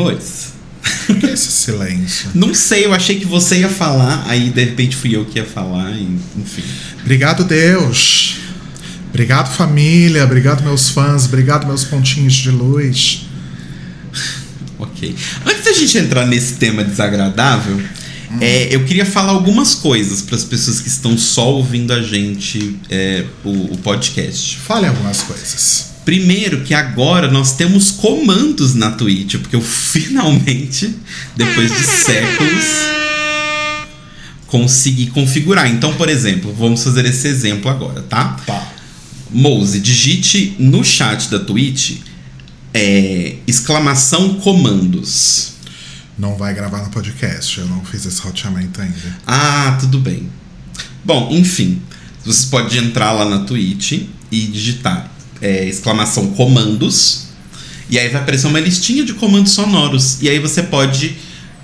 Oi, Mois. Por que esse silêncio? Não sei, eu achei que você ia falar, aí de repente fui eu que ia falar, e, enfim. Obrigado, Deus. Obrigado, família. Obrigado, meus fãs. Obrigado, meus pontinhos de luz. Ok. Antes da gente entrar nesse tema desagradável, é, eu queria falar algumas coisas para as pessoas que estão só ouvindo a gente, é, o, o podcast. Fale algumas coisas. Primeiro, que agora nós temos comandos na Twitch, porque eu finalmente, depois de séculos, consegui configurar. Então, por exemplo, vamos fazer esse exemplo agora, tá? Tá. Mouse, digite no chat da Twitch é, exclamação comandos. Não vai gravar no podcast. Eu não fiz esse roteamento ainda. Ah, tudo bem. Bom, enfim, você pode entrar lá na Twitch e digitar é, exclamação comandos. E aí vai aparecer uma listinha de comandos sonoros. E aí você pode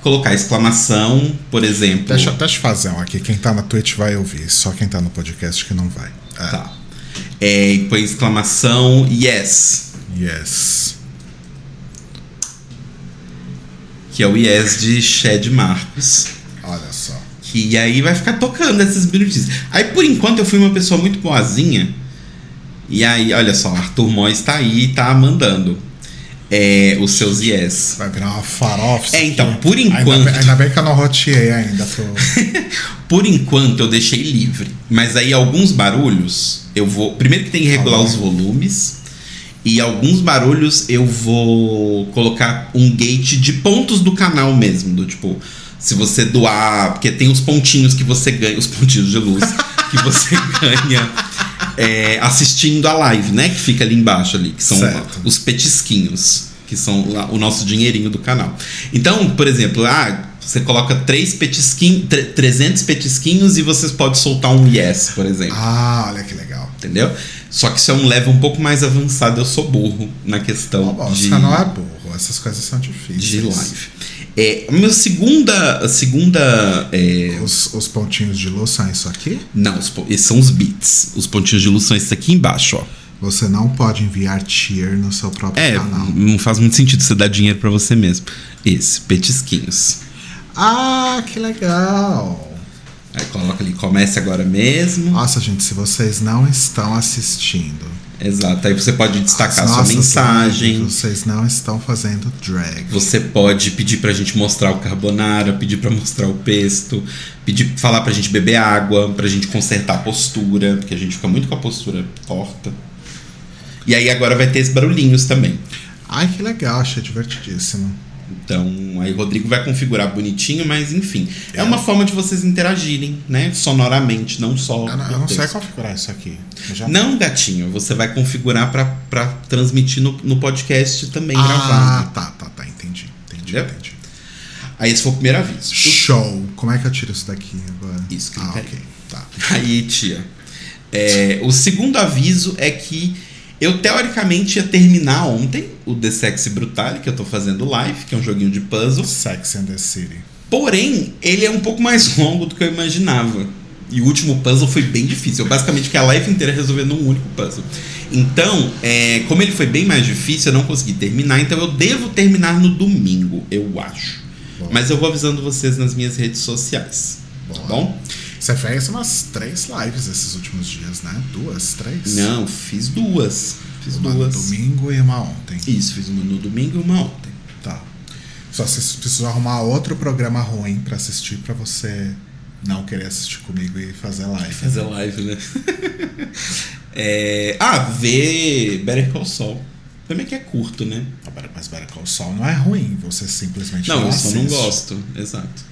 colocar exclamação, por exemplo. Deixa, deixa eu fazer um aqui. Quem tá na Twitch vai ouvir. Só quem tá no podcast que não vai. É. Tá. É, e põe exclamação yes. Yes. Que é o yes de Shed Marcos. Olha só. Que aí vai ficar tocando esses minutinhos. Aí por enquanto eu fui uma pessoa muito boazinha. E aí, olha só, Arthur Mois tá aí e tá mandando é, os seus yes. Vai virar uma farofa. É, então, aqui. por Ainda enquanto- bem, ainda bem que eu não roteei ainda. Pro... Por enquanto eu deixei livre. Mas aí alguns barulhos eu vou. Primeiro que tem que regular Ah, os volumes. E alguns barulhos eu vou colocar um gate de pontos do canal mesmo. Do tipo, se você doar. Porque tem os pontinhos que você ganha. Os pontinhos de luz que você ganha é, assistindo a live, né? Que fica ali embaixo ali. Que são Certo. os petisquinhos. Que são o nosso dinheirinho do canal. Então, por exemplo, ah, você coloca três petisquinhos, 300 petisquinhos e você pode soltar um yes, por exemplo. Ah, olha que legal. Entendeu? Só que isso é um level um pouco mais avançado. Eu sou burro na questão Bom, de, você não é burro. Essas coisas são difíceis. de live. É, a minha segunda. A segunda. é, Os, os pontinhos de luz são isso aqui? não, os, esses são os bits. Os pontinhos de luz são esses aqui embaixo, ó. Você não pode enviar tier no seu próprio É, canal. não faz muito sentido você dar dinheiro pra você mesmo. Esse, petisquinhos. Ah, que legal. Aí coloca ali, comece agora mesmo. Nossa, gente, se vocês não estão assistindo Exato. Aí você pode destacar as sua mensagem. vocês não estão fazendo drag. Você pode pedir pra gente mostrar o carbonara, pedir pra mostrar o pesto, pedir falar pra gente beber água, pra gente consertar a postura, porque a gente fica muito com a postura torta. E aí agora vai ter esses barulhinhos também. Ai, que legal, achei divertidíssimo. Então, aí o Rodrigo vai configurar bonitinho, mas enfim. É uma forma de vocês interagirem, né? Sonoramente, não só. Eu não, eu não sei configurar isso aqui. Já- Não, gatinho, você vai configurar pra, pra transmitir no, no podcast também Ah, gravado. tá, tá, tá. Entendi. Entendi, Entendeu? entendi. Aí esse foi o primeiro aviso. Show. Como é que eu tiro isso daqui agora? Isso, clica ah, aí. ok. Tá. Aí, tia. É, o segundo aviso é que eu teoricamente ia terminar ontem o The Sexy Brutale, que eu tô fazendo live, que é um joguinho de puzzle. Sex and the City. Porém, ele é um pouco mais longo do que eu imaginava. E o último puzzle foi bem difícil. Eu basicamente fiquei a live inteira resolvendo um único puzzle. Então, é, como ele foi bem mais difícil, eu não consegui terminar. Então eu devo terminar no domingo, eu acho. Bom. Mas eu vou avisando vocês nas minhas redes sociais. Tá Boa. bom? Você fez umas três lives esses últimos dias, né? Duas, três? Não, fiz duas. Fiz Uma duas. no domingo e uma ontem. Isso, fiz uma no domingo e uma ontem. Tá. Só você precisa arrumar outro programa ruim pra assistir pra você não querer assistir comigo e fazer live. Fazer live, né? É, Ah, ver Better Call Saul. Também que é curto, né? Agora, Mas Better Call Saul não é ruim, você simplesmente não, Não, eu só não gosto. Exato.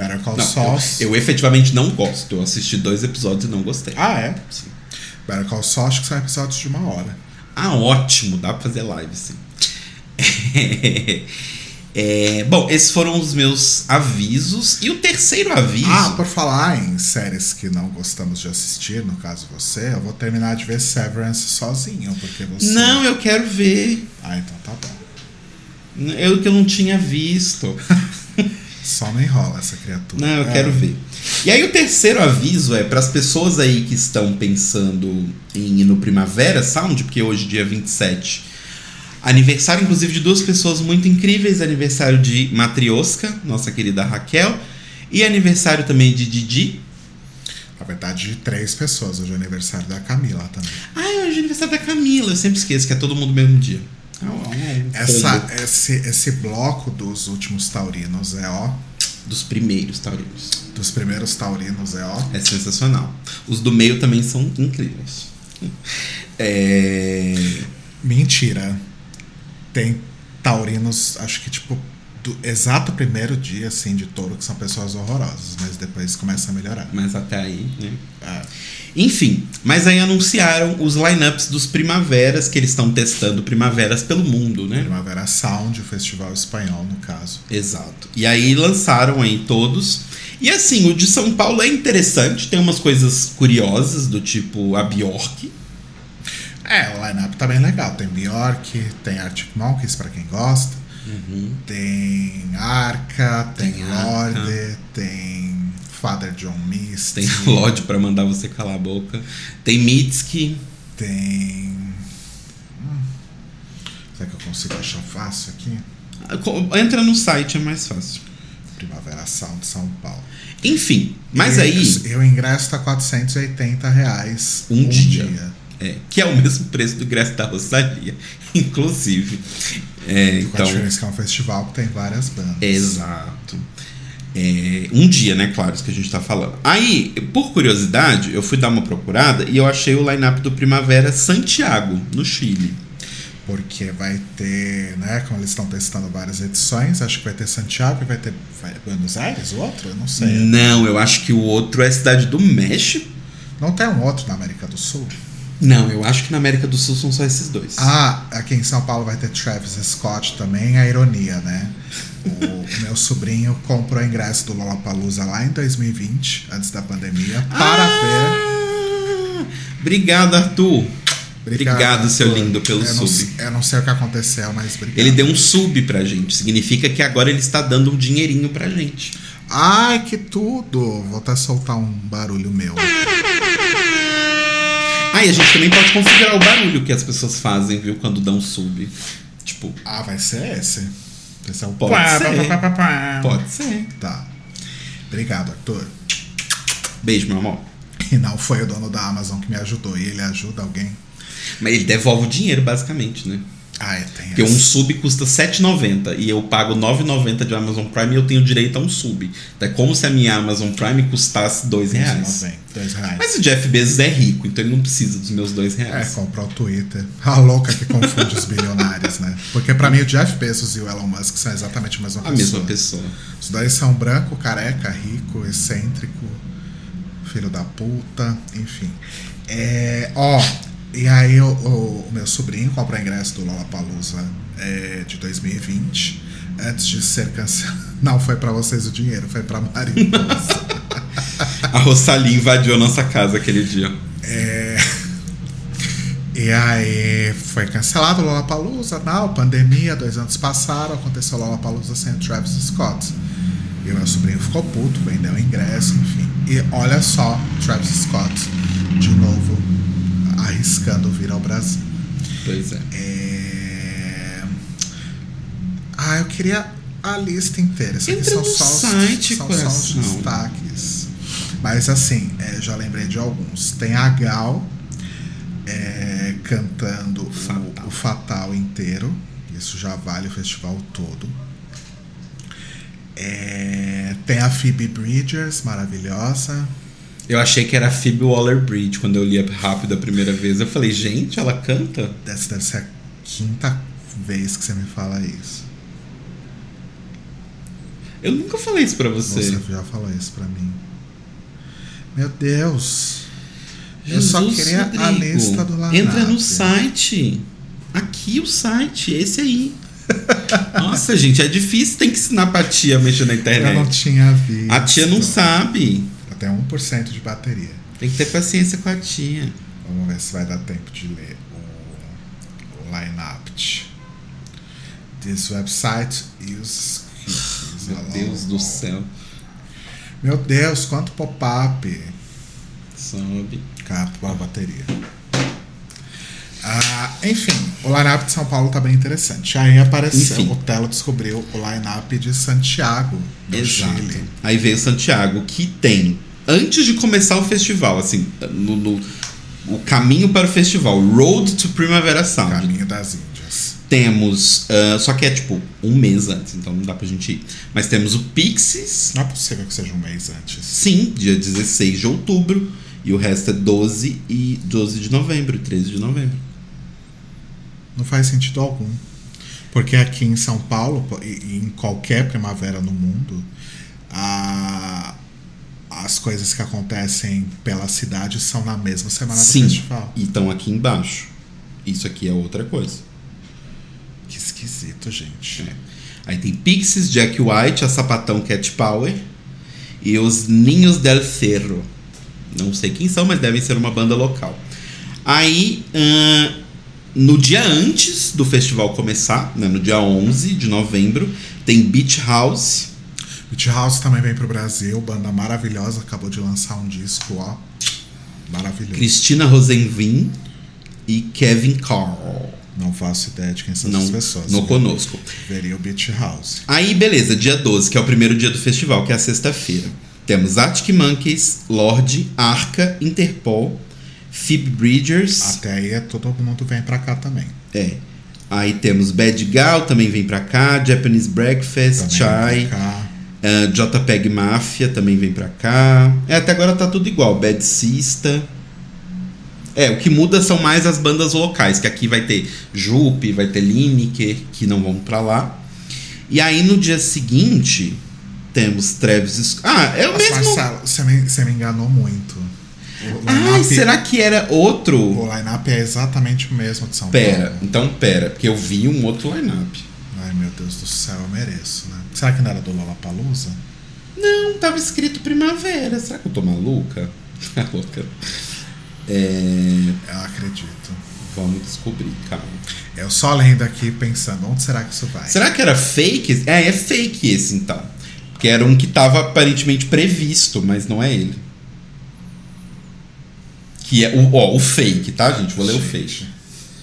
Better Call Saul. eu, eu efetivamente não gosto. Eu assisti dois episódios e não gostei. Ah, é? Sim. Better Call Saul acho que são episódios de uma hora. Ah, ótimo. Dá pra fazer live, sim. É, bom, esses foram os meus avisos. E o terceiro aviso. Ah, por falar em séries que não gostamos de assistir, no caso você, eu vou terminar de ver Severance sozinho, porque você. Não, eu quero ver. Ah, então tá bom. Eu que eu não tinha visto. Só não enrola essa criatura. Não, eu É. quero ver. E aí o terceiro aviso é para as pessoas aí que estão pensando em ir no Primavera Sound, porque hoje dia 27 Aniversário, inclusive, de duas pessoas muito incríveis. Aniversário de Matrioska, nossa querida Raquel. E aniversário também de Didi. Na verdade, de três pessoas. Hoje é aniversário da Camila também. Ah, hoje é aniversário da Camila. Eu sempre esqueço que é todo mundo no mesmo dia. É é Essa, esse, esse bloco dos últimos taurinos é ó. Dos primeiros taurinos. Dos primeiros taurinos é ó. É sensacional. Os do meio também são incríveis. É... Mentira. Tem taurinos, acho que tipo, do exato primeiro dia, assim, de touro, que são pessoas horrorosas, mas depois começa a melhorar. Mas até aí, né? Ah, Enfim, mas aí anunciaram os lineups dos primaveras, que eles estão testando primaveras pelo mundo, né? Primavera Sound, o festival espanhol, no caso. Exato. E aí lançaram aí todos. E assim, o de São Paulo é interessante, tem umas coisas curiosas, do tipo a Bjork. É, o line-up tá bem legal. Tem Bjork, tem Arctic Monkeys, pra quem gosta. Tem Arca, tem, Tem. Lorde, tem Father John Misty. Tem Lodge pra mandar você calar a boca. Tem Mitski. Tem. Hum, será que eu consigo achar fácil aqui? Entra no site, é mais fácil. Primavera Sound São Paulo. Enfim, mas E- aí. E o ingresso tá 480 reais Um dia. É, que é o mesmo preço do ingresso da Rosalia, inclusive. É, Com a então, diferença que é um festival que tem várias bandas. exato. É, um dia, né? Claro, isso que a gente tá falando. Aí, por curiosidade, eu fui dar uma procurada e eu achei o line-up do Primavera Santiago, no Chile. Porque vai ter, né? Como eles estão testando várias edições, acho que vai ter Santiago e vai ter vai- Buenos Aires, o outro? Eu não sei. Não, eu acho que o outro é a cidade do México. Não tem um outro na América do Sul? Não, eu acho que na América do Sul são só esses dois. Ah, aqui em São Paulo vai ter Travis Scott também, a ironia, né? O meu sobrinho comprou o ingresso do Lollapalooza lá em 2020, antes da pandemia, para ver. Ah, Obrigado, Arthur. Obrigado, seu Arthur. lindo, pelo eu não, sub. eu não sei o que aconteceu, mas obrigado. Ele deu um sub pra gente. Significa que agora ele está dando um dinheirinho pra gente. Ai, que tudo! Vou até soltar um barulho meu. Ah, e a gente também pode configurar o barulho que as pessoas fazem, viu? Quando dão sub. Tipo, Ah, vai ser esse? Esse é o Pode pá, ser. pá, pá, pá, pá. pode ser. Tá. Obrigado, Arthur. Beijo, meu amor. E não foi o dono da Amazon que me ajudou. E ele ajuda alguém? Mas ele devolve o dinheiro, basicamente, né? Ah, é, tem Porque um essa. sub custa R$ 7,90 e eu pago R$ 9,90 de Amazon Prime e eu tenho direito a um sub. Então é como se a minha Amazon Prime custasse 2 reais. 2,90, dois reais. Mas o Jeff Bezos é rico, então ele não precisa dos meus dois É, reais. comprou o Twitter. A louca que confunde os bilionários, né? Porque pra mim o Jeff Bezos e o Elon Musk são exatamente a mesma a pessoa. mesma pessoa. Os dois são branco, careca, rico, excêntrico, filho da puta, enfim. É, ó, e aí o, o- o meu sobrinho comprou o ingresso do Lollapalooza é, de 2020, antes de ser cancelado. Não foi pra vocês o dinheiro, foi pra Mariposa. A Rosalie invadiu a nossa casa aquele dia. e aí foi cancelado o Lollapalooza, não, pandemia, dois anos passaram, aconteceu o Lollapalooza sem o Travis Scott. E o meu sobrinho ficou puto, vendeu o ingresso, enfim. E olha só, Travis Scott, de novo, arriscando vir ao Brasil. Pois é. É... Ah, eu queria a lista inteira. Isso aqui são, só, os- site, são só os destaques. Mas assim, é, já lembrei de alguns. Tem a Gal é, cantando o- Fatal. O, Fatal inteiro. Isso já vale o festival todo. É, tem a Phoebe Bridgers, maravilhosa. Eu achei que era a Phoebe Waller-Bridge quando eu lia rápido a primeira vez. Eu falei, gente, ela canta? Essa deve ser a quinta vez que você me fala isso. Eu nunca falei isso pra você. Você já falou isso pra mim. Meu Deus. eu só Jesus, queria a Rodrigo, lista do line Entra no site. Aqui o site, esse aí. Nossa, gente, é difícil, tem que ensinar pra tia a mexer na Eu não internet. tinha visto. A tia não sabe. Até 1% de bateria. Tem que ter paciência com a tia. Vamos ver se vai dar tempo de ler o, o line-up. This website uses cookies Meu Deus do céu. Meu Deus, quanto pop-up. Sobe. Acabou a bateria. Ah, enfim, o line-up de São Paulo tá bem interessante. Aí apareceu, Enfim. o Telo descobriu o line-up de Santiago, do Exato. Chile. Aí veio Santiago, que tem, antes de começar o festival, assim, no, no- o caminho para o festival, Road to Primavera Sound. Caminho das Índias. Temos, ah, só que é tipo um mês antes, então não dá pra gente ir. Mas temos o Pixies, Não é possível que seja um mês antes. sim, dia 16 de outubro. E o resto é 12 e 12 de novembro, e 13 de novembro. Não faz sentido algum. Porque aqui em São Paulo, e em qualquer primavera no mundo, a- as coisas que acontecem pela cidade são na mesma semana Sim. do festival. E estão aqui embaixo. Isso aqui é outra coisa. Que esquisito, gente. É. Aí tem Pixies, Jack White, a Sapatão Cat Power e os Ninhos del Cerro. Não sei quem são, mas devem ser uma banda local. Aí, ahn, no dia antes do festival começar, né, no dia 11 de novembro, tem Beach House. Beach House também vem pro Brasil, banda maravilhosa, acabou de lançar um disco, ó. Maravilhoso. Cristina Rosenvin e Kevin Carl. Não faço ideia de quem são Não, essas pessoas. no conosco. Veria o Beach House. Aí, beleza, dia 12, que é o primeiro dia do festival, que é a sexta-feira. Temos Arctic Monkeys, Lorde, Arca, Interpol, Phoebe Bridgers. Até aí é todo mundo vem pra cá também. É. Aí temos Bad Gal, também vem pra cá. Japanese Breakfast, Também Chai. vem pra cá. Ah, JPEG Mafia também vem pra cá. É, até agora tá tudo igual. Bad Sista. É, o que muda são mais as bandas locais, que aqui vai ter Jupe, vai ter Lineker, que não vão pra lá. E aí no dia seguinte temos Travis Scott. Ah, é o mesmo. Marcelo, você me, você me enganou muito. Ai, line-up- será que era outro? O line-up é exatamente o mesmo de São Pera, Paulo. então pera, porque eu vi um outro lineup. Ai, meu Deus do céu, eu mereço, né? Será que não era do Lollapalooza? Não, tava escrito primavera. Será que eu tô maluca? Tá louca. É, Eu acredito. vamos descobrir, calma. Eu só lendo aqui pensando, onde será que isso vai? Será que era fake? É, é fake esse então. Porque era um que tava aparentemente previsto, mas não é ele. Que é o, ó, o fake, tá, gente? Vou ler o fake.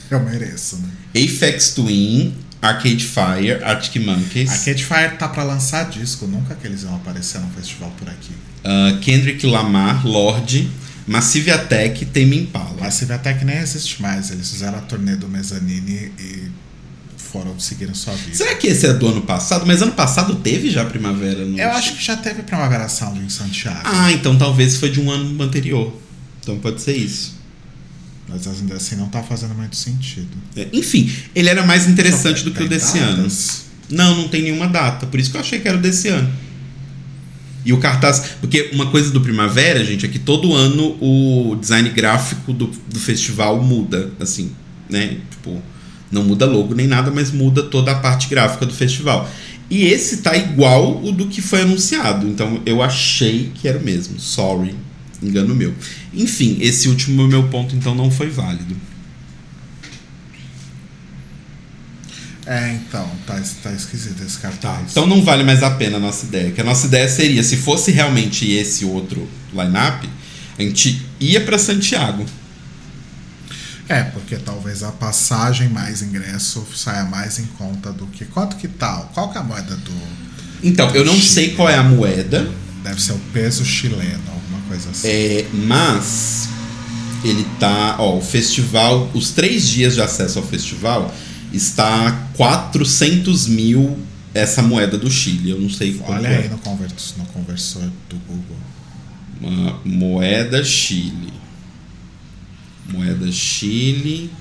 Eu mereço, né? Aphex Twin, Arcade Fire, Arctic Monkeys, Arcade Fire tá pra lançar disco, nunca que eles iam aparecer no festival por aqui. ah, Kendrick Lamar, Lorde, Massive Attack, Tame Impala. Mas você vê até que nem existe mais. Eles fizeram a turnê do Mezzanine e foram seguindo sua vida. Será que esse é do ano passado? Mas ano passado teve já primavera no Eu acho que já teve Primavera Sound em Santiago. Ah, então talvez foi de um ano anterior. Então pode ser isso. Mas ainda assim não tá fazendo muito sentido. É, Enfim, ele era mais interessante do que o desse ano. datas? Não, não tem nenhuma data. Por isso que eu achei que era o desse ano. E o cartaz. Porque uma coisa do Primavera, gente, é que todo ano o design gráfico do, do festival muda. Assim, né? Tipo, não muda logo nem nada, mas muda toda a parte gráfica do festival. E esse tá igual o do que foi anunciado. Então eu achei que era o mesmo. Sorry. Engano meu. Enfim, esse último meu ponto então não foi válido. É, então, tá, tá esquisito esse Tá, cartaz. então não vale mais a pena a nossa ideia. Que a nossa ideia seria, se fosse realmente esse outro line-up, a gente ia pra Santiago. É, porque talvez a passagem mais ingresso saia mais em conta do que. Quanto que tal? Qual que é a moeda do. Então, eu não sei qual é a moeda, Deve ser o peso chileno, coisa assim. é, mas ele tá. Ó, o festival, os três dias de acesso ao festival está a 400 mil essa moeda do Chile. Eu não sei quanto Olha é. aí no, convers, no conversor do Google. Uma moeda Chile. Moeda Chile.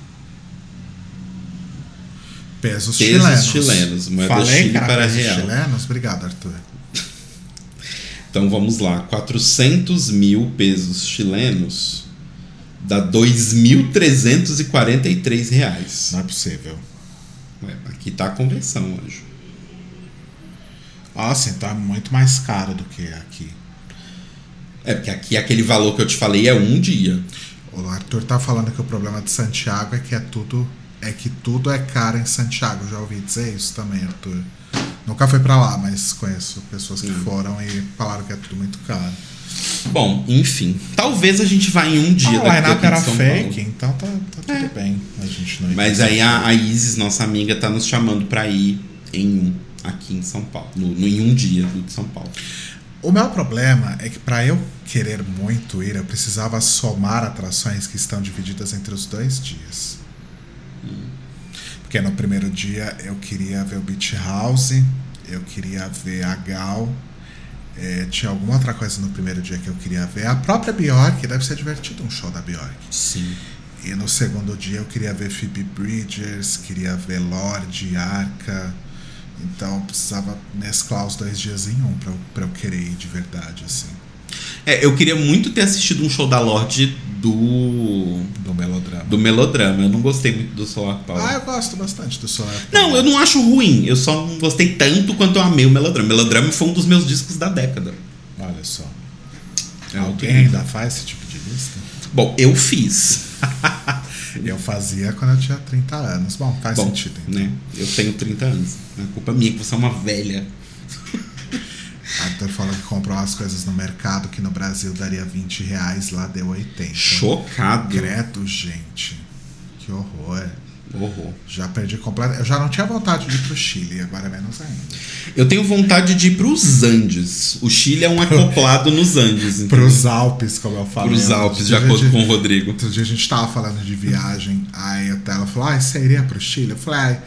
Pesos, Pesos chilenos. chilenos, moeda Falei Chile era para real. chilenos? Obrigado, Arthur. Então vamos lá, 400 mil pesos chilenos dá 2.343 reais. Não é possível. Ué, aqui tá a conversão, anjo. Nossa, então é muito mais caro do que aqui. É porque aqui aquele valor que eu te falei é um dia. O Arthur tá falando que o problema de Santiago é que é tudo é que tudo é caro em Santiago. Já ouvi dizer isso também, Arthur. Nunca fui pra lá, mas conheço pessoas que Hum. foram e falaram que é tudo muito caro. Bom, enfim. Talvez a gente vá em um dia Ah, daqui aqui era fake, Paulo. então tá, tá tudo É. bem. A gente não Mas aí a, a Isis, nossa amiga, tá nos chamando pra ir em um aqui em São Paulo. No, no- em um dia do de São Paulo. O meu problema é que para eu querer muito ir, eu precisava somar atrações que estão divididas entre os dois dias. Porque no primeiro dia eu queria ver o Beach House, eu queria ver a Gal, eh, tinha alguma outra coisa no primeiro dia que eu queria ver. A própria Bjork, deve ser divertido um show da Bjork. Sim. E no segundo dia eu queria ver Phoebe Bridgers, queria ver Lorde, Arca. Então eu precisava mesclar os dois dias em um pra eu, pra eu querer ir de verdade, assim. É, eu queria muito ter assistido um show da Lorde do. Do melodrama. do melodrama. Eu não gostei muito do Solar Power. Ah, eu gosto bastante do Solar Não, eu não acho ruim. Eu só não gostei tanto quanto eu amei o melodrama. Melodrama foi um dos meus discos da década. Olha só. É Alguém ainda faz esse tipo de lista? Bom, eu fiz. Eu fazia quando eu tinha 30 anos. Bom, faz Bom, sentido. Então. né? Eu tenho 30 anos. A culpa é minha que você é uma velha. Arthur falou que comprou umas coisas no mercado que no Brasil daria 20 reais, lá deu 80. Chocado. Credo, gente. Que horror. Horror. Já perdi completamente. Eu já não tinha vontade de ir pro Chile, agora é menos ainda. Eu tenho vontade de ir pros Andes. O Chile é um acoplado nos Andes. entendeu? Pros Alpes, como eu falei. Pros Alpes, de a acordo gente- com o Rodrigo. Outro dia a gente tava falando de viagem, aí até ela falou, ah, você iria pro Chile? Eu falei, ah,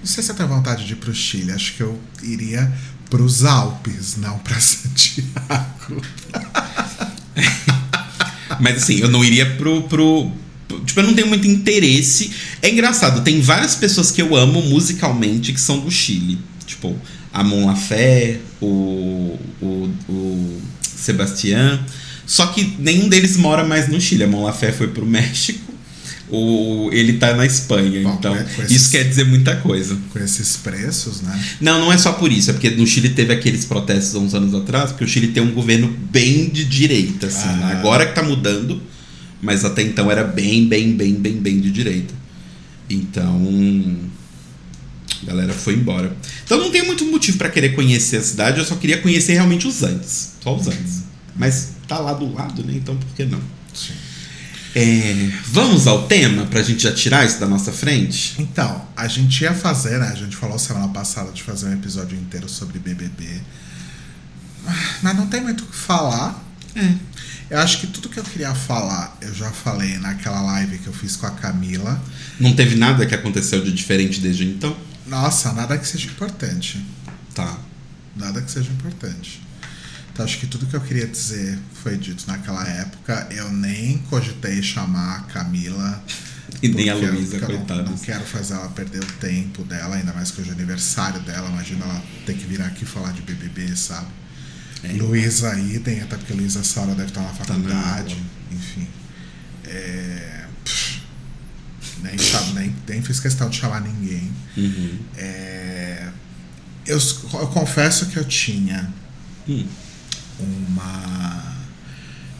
não sei se eu tenho vontade de ir pro Chile, acho que eu iria pros Alpes, não pra Santiago. Mas assim, eu não iria pro, pro. pro- Tipo, eu não tenho muito interesse. É engraçado, tem várias pessoas que eu amo musicalmente que são do Chile. Tipo, a Mon Lafé, o, o, o Sebastián. Só que nenhum deles mora mais no Chile. A Mon Lafé foi pro México. O, ele tá na Espanha. Bom, então, é, esses- isso quer dizer muita coisa. Com esses preços, né? Não, não é só por isso. É porque no Chile teve aqueles protestos há uns anos atrás, porque o Chile tem um governo bem de direita, assim. Ah. né? Agora que tá mudando, mas até então era bem, bem, bem, bem, bem de direita. Então. A galera foi embora. Então não tem muito motivo pra querer conhecer a cidade, eu só queria conhecer realmente os Andes. Só os Andes. Mas tá lá do lado, né? Então por que não? Sim. É, vamos ao tema pra gente já tirar isso da nossa frente? Então, a gente ia fazer, né? A gente falou semana passada de fazer um episódio inteiro sobre BBB. Mas não tem muito o que falar. É. Eu acho que tudo que eu queria falar, eu já falei naquela live que eu fiz com a Camila. Não teve nada que aconteceu de diferente desde então? Nossa, nada que seja importante. Tá. Nada que seja importante. Então acho que tudo que eu queria dizer foi dito naquela época. Eu nem cogitei chamar a Camila. E nem a Luísa, coitada. Não, não quero fazer ela perder o tempo dela, ainda mais que hoje é aniversário dela. Imagina ela ter que vir aqui falar de BBB, sabe? É. Luísa idem, até porque Luísa essa hora deve estar na Tá faculdade. aula. enfim. É, pff, nem, cham- nem, nem fiz questão de chamar ninguém. Uhum. É, eu, eu confesso que eu tinha Hum. Uma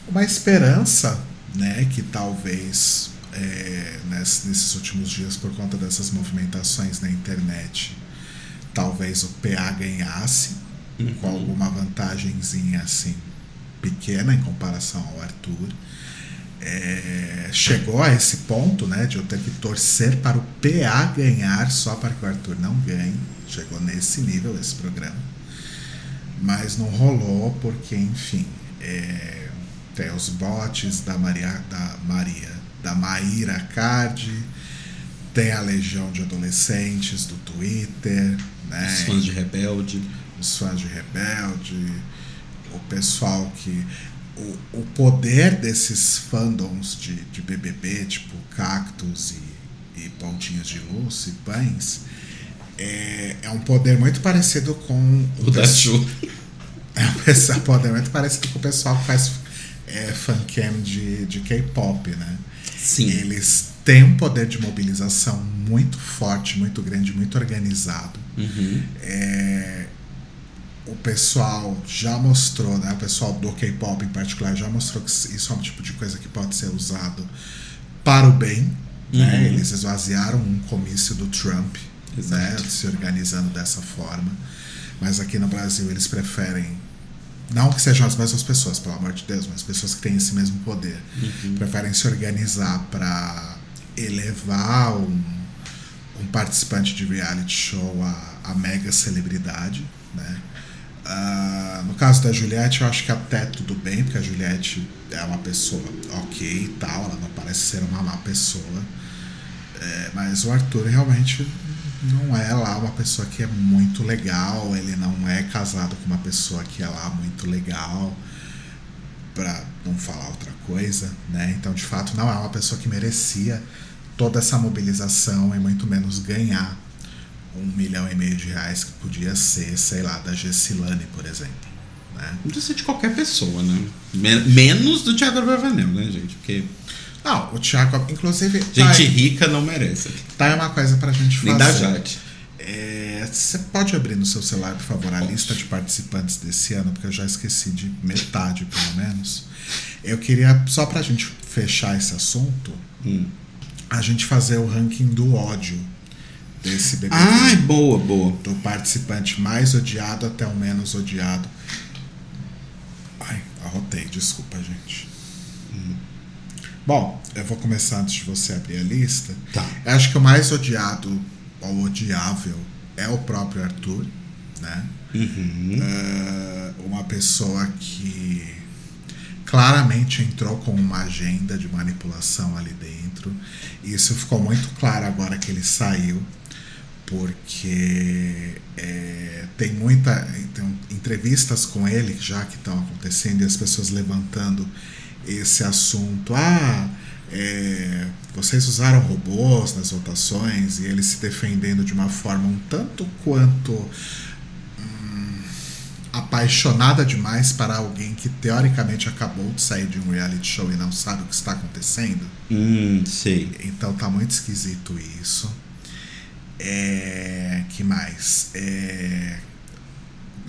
uma esperança, né, que talvez é, ness- nesses últimos dias por conta dessas movimentações na internet, talvez o PA ganhasse com Uhum. alguma vantagenzinha assim pequena em comparação ao Arthur. É, chegou a esse ponto, né, de eu ter que torcer para o PA ganhar só para que o Arthur não ganhe. Chegou nesse nível esse programa mas não rolou porque, enfim, é, tem os bots da Maria, da Maria, da Maíra Card, tem a legião de adolescentes do Twitter, né? Os fãs de Rebelde. os fãs de Rebelde, o pessoal que. O, o poder desses fandoms de, de BBB, tipo Cactus e, e Pontinhos de Luz e Pães, é, é um poder muito parecido com O da pes- Ju. é um poder muito parecido com o pessoal que faz é, fancam de, de K-pop, né? Sim. Eles têm um poder de mobilização muito forte, muito grande, muito organizado. Uhum. É, o pessoal já mostrou, né? O pessoal do K-pop em particular já mostrou que isso é um tipo de coisa que pode ser usado para o bem. Né? Uhum. Eles esvaziaram um comício do Trump, né? Se organizando dessa forma. Mas aqui no Brasil eles preferem não que sejam as mesmas pessoas, pelo amor de Deus, mas pessoas que têm esse mesmo poder. Uhum. Preferem se organizar para elevar um, um participante de reality show a, a mega celebridade, né? Uh, no caso da Juliette, eu acho que até tudo bem, porque a Juliette é uma pessoa ok e tal, ela não parece ser uma má pessoa. É, mas o Arthur realmente não é lá uma pessoa que é muito legal, ele não é casado com uma pessoa que é lá muito legal, para não falar outra coisa, né? Então, de fato, não é uma pessoa que merecia toda essa mobilização e muito menos ganhar um milhão e meio de reais que podia ser, sei lá, da Gessilane, por exemplo. Né? Podia ser de qualquer pessoa, né? Menos do Thiago Bravanel, né, gente? Porque. Não, o Thiago, inclusive. Gente tá rica não merece. Tá aí uma coisa pra gente fazer. Nem da Jade. É, você pode abrir no seu celular, por favor, a lista de participantes desse ano, porque eu já esqueci de metade, pelo menos. Eu queria, só pra gente fechar esse assunto, hum. a gente fazer o ranking do ódio desse BBB. Ai, boa, boa. Do participante mais odiado até o menos odiado. Ai, arrotei, desculpa, gente. Bom, eu vou começar antes de você abrir a lista. Tá. Eu acho que o mais odiado ou odiável é o próprio Arthur, né? Uhum. Uh, uma pessoa que claramente entrou com uma agenda de manipulação ali dentro. Isso ficou muito claro agora que ele saiu porque é, tem muita tem entrevistas com ele já que estão acontecendo e as pessoas levantando esse assunto ah é, vocês usaram robôs nas votações e ele se defendendo de uma forma um tanto quanto hum, apaixonada demais para alguém que teoricamente acabou de sair de um reality show e não sabe o que está acontecendo. Hum, sei. Então tá muito esquisito isso. É, que mais? É,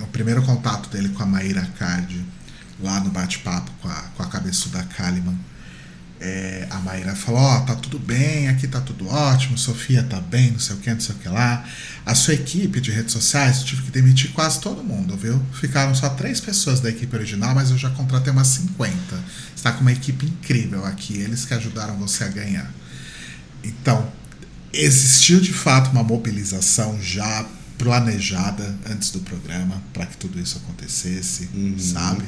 o primeiro contato dele com a Maíra Card, lá no bate-papo com a, com a cabeçuda Kalimann, é, a Maíra falou: Ó, oh, tá tudo bem, aqui tá tudo ótimo, Sofia tá bem, não sei o que, não sei o que lá. A sua equipe de redes sociais, eu tive que demitir quase todo mundo, viu? Ficaram só três pessoas da equipe original, mas eu já contratei umas 50. Está com uma equipe incrível aqui, eles que ajudaram você a ganhar. Então, existiu de fato uma mobilização já planejada antes do programa para que tudo isso acontecesse, uhum. sabe?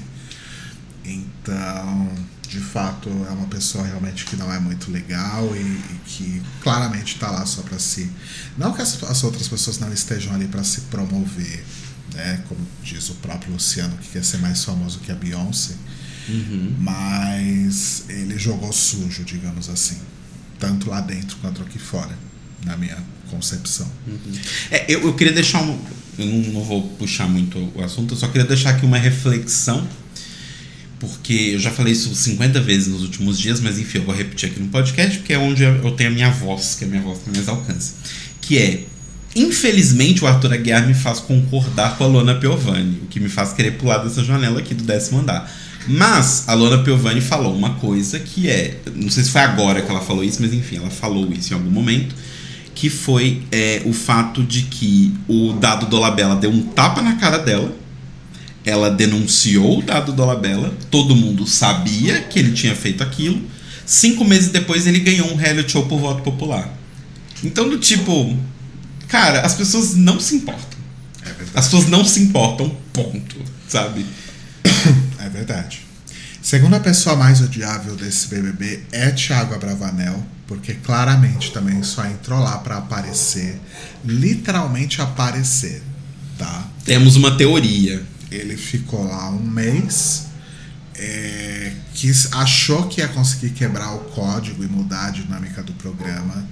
Então, de fato, é uma pessoa realmente que não é muito legal e, e que claramente está lá só para si. Não que as, as, outras pessoas não estejam ali para se promover, né? Como diz o próprio Luciano, que quer ser mais famoso que a Beyoncé. Uhum. Mas ele jogou sujo, digamos assim. Tanto lá dentro quanto aqui fora na minha concepção. Uhum. É, eu, eu queria deixar um. Eu não, não vou puxar muito o assunto, eu só queria deixar aqui uma reflexão, porque eu já falei isso 50 vezes nos últimos dias, mas enfim, eu vou repetir aqui no podcast, porque é onde eu tenho a minha voz, que é a minha voz que mais alcança. Que é. Infelizmente, o Arthur Aguiar me faz concordar com a Lona Piovani, o que me faz querer pular dessa janela aqui do décimo andar. Mas a Lona Piovani falou uma coisa que é. Não sei se foi agora que ela falou isso, mas enfim, ela falou isso em algum momento que foi é, o fato de que o Dado Dolabella deu um tapa na cara dela. Ela denunciou o Dado Dolabella, todo mundo sabia que ele tinha feito aquilo. Cinco meses depois ele ganhou um reality show por voto popular. Então, do tipo, cara, as pessoas não se importam. É as pessoas não se importam, ponto, sabe? É verdade. Segunda pessoa mais odiável desse BBB é Thiago Abravanel, porque claramente também só entrou lá para aparecer, literalmente aparecer, tá? Temos uma teoria. Ele ficou lá um mês, é, quis, achou que ia conseguir quebrar o código e mudar a dinâmica do programa,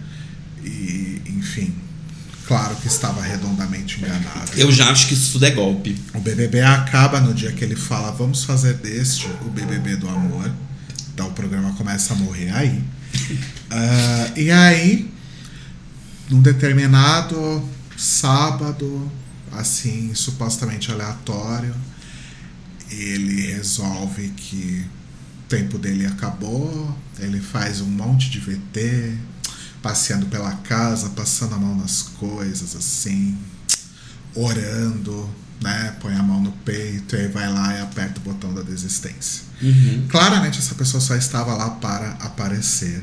e enfim, claro que estava redondamente enganado. Eu já acho que isso tudo é golpe. O BBB acaba no dia que ele fala: vamos fazer deste o BBB do amor. Então o programa começa a morrer aí. Uh, e aí, num determinado sábado, assim, supostamente aleatório, ele resolve que o tempo dele acabou, ele faz um monte de VT, passeando pela casa, passando a mão nas coisas, assim, orando, né? Põe a mão no peito e aí vai lá e aperta o botão da desistência. Uhum. Claramente essa pessoa só estava lá para aparecer.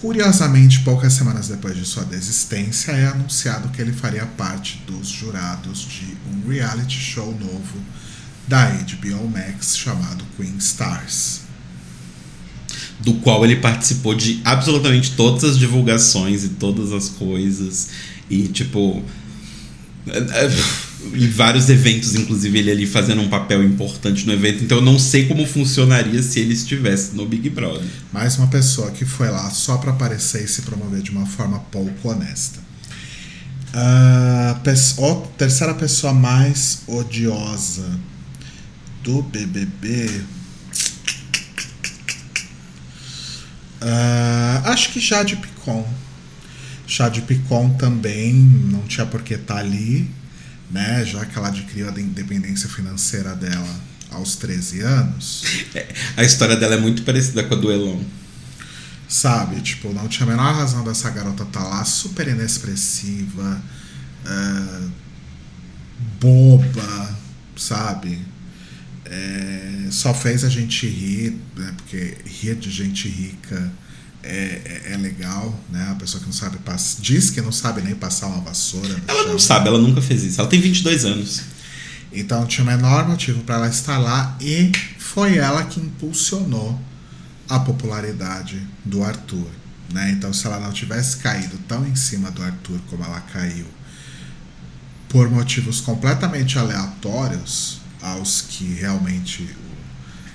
Curiosamente, poucas semanas depois de sua desistência, é anunciado que ele faria parte dos jurados de um reality show novo da HBO Max chamado Queen Stars. Do qual ele participou de absolutamente todas as divulgações e todas as coisas. E, tipo. Em vários eventos, inclusive, ele ali fazendo um papel importante no evento. Então eu não sei como funcionaria se ele estivesse no Big Brother. Mais uma pessoa que foi lá só para aparecer e se promover de uma forma pouco honesta. A pessoa, terceira pessoa mais odiosa do BBB. Ah, acho que Jade Picon. Jade Picon também não tinha por que estar ali, né? Já que ela adquiriu a independência financeira dela aos 13 anos. A história dela é muito parecida com a do Elon. Sabe? Tipo, não tinha a menor razão dessa garota estar lá, super inexpressiva, ah, boba, sabe? É, só fez a gente rir, né? Porque rir de gente rica é, é, é legal, né? A pessoa que não sabe passar. Diz que não sabe nem passar uma vassoura. no Ela chão. não sabe, ela nunca fez isso. Ela tem 22 anos. Então tinha o menor motivo para ela estar lá e foi ela que impulsionou a popularidade do Arthur. Né? Então, se ela não tivesse caído tão em cima do Arthur como ela caiu, por motivos completamente aleatórios, aos que realmente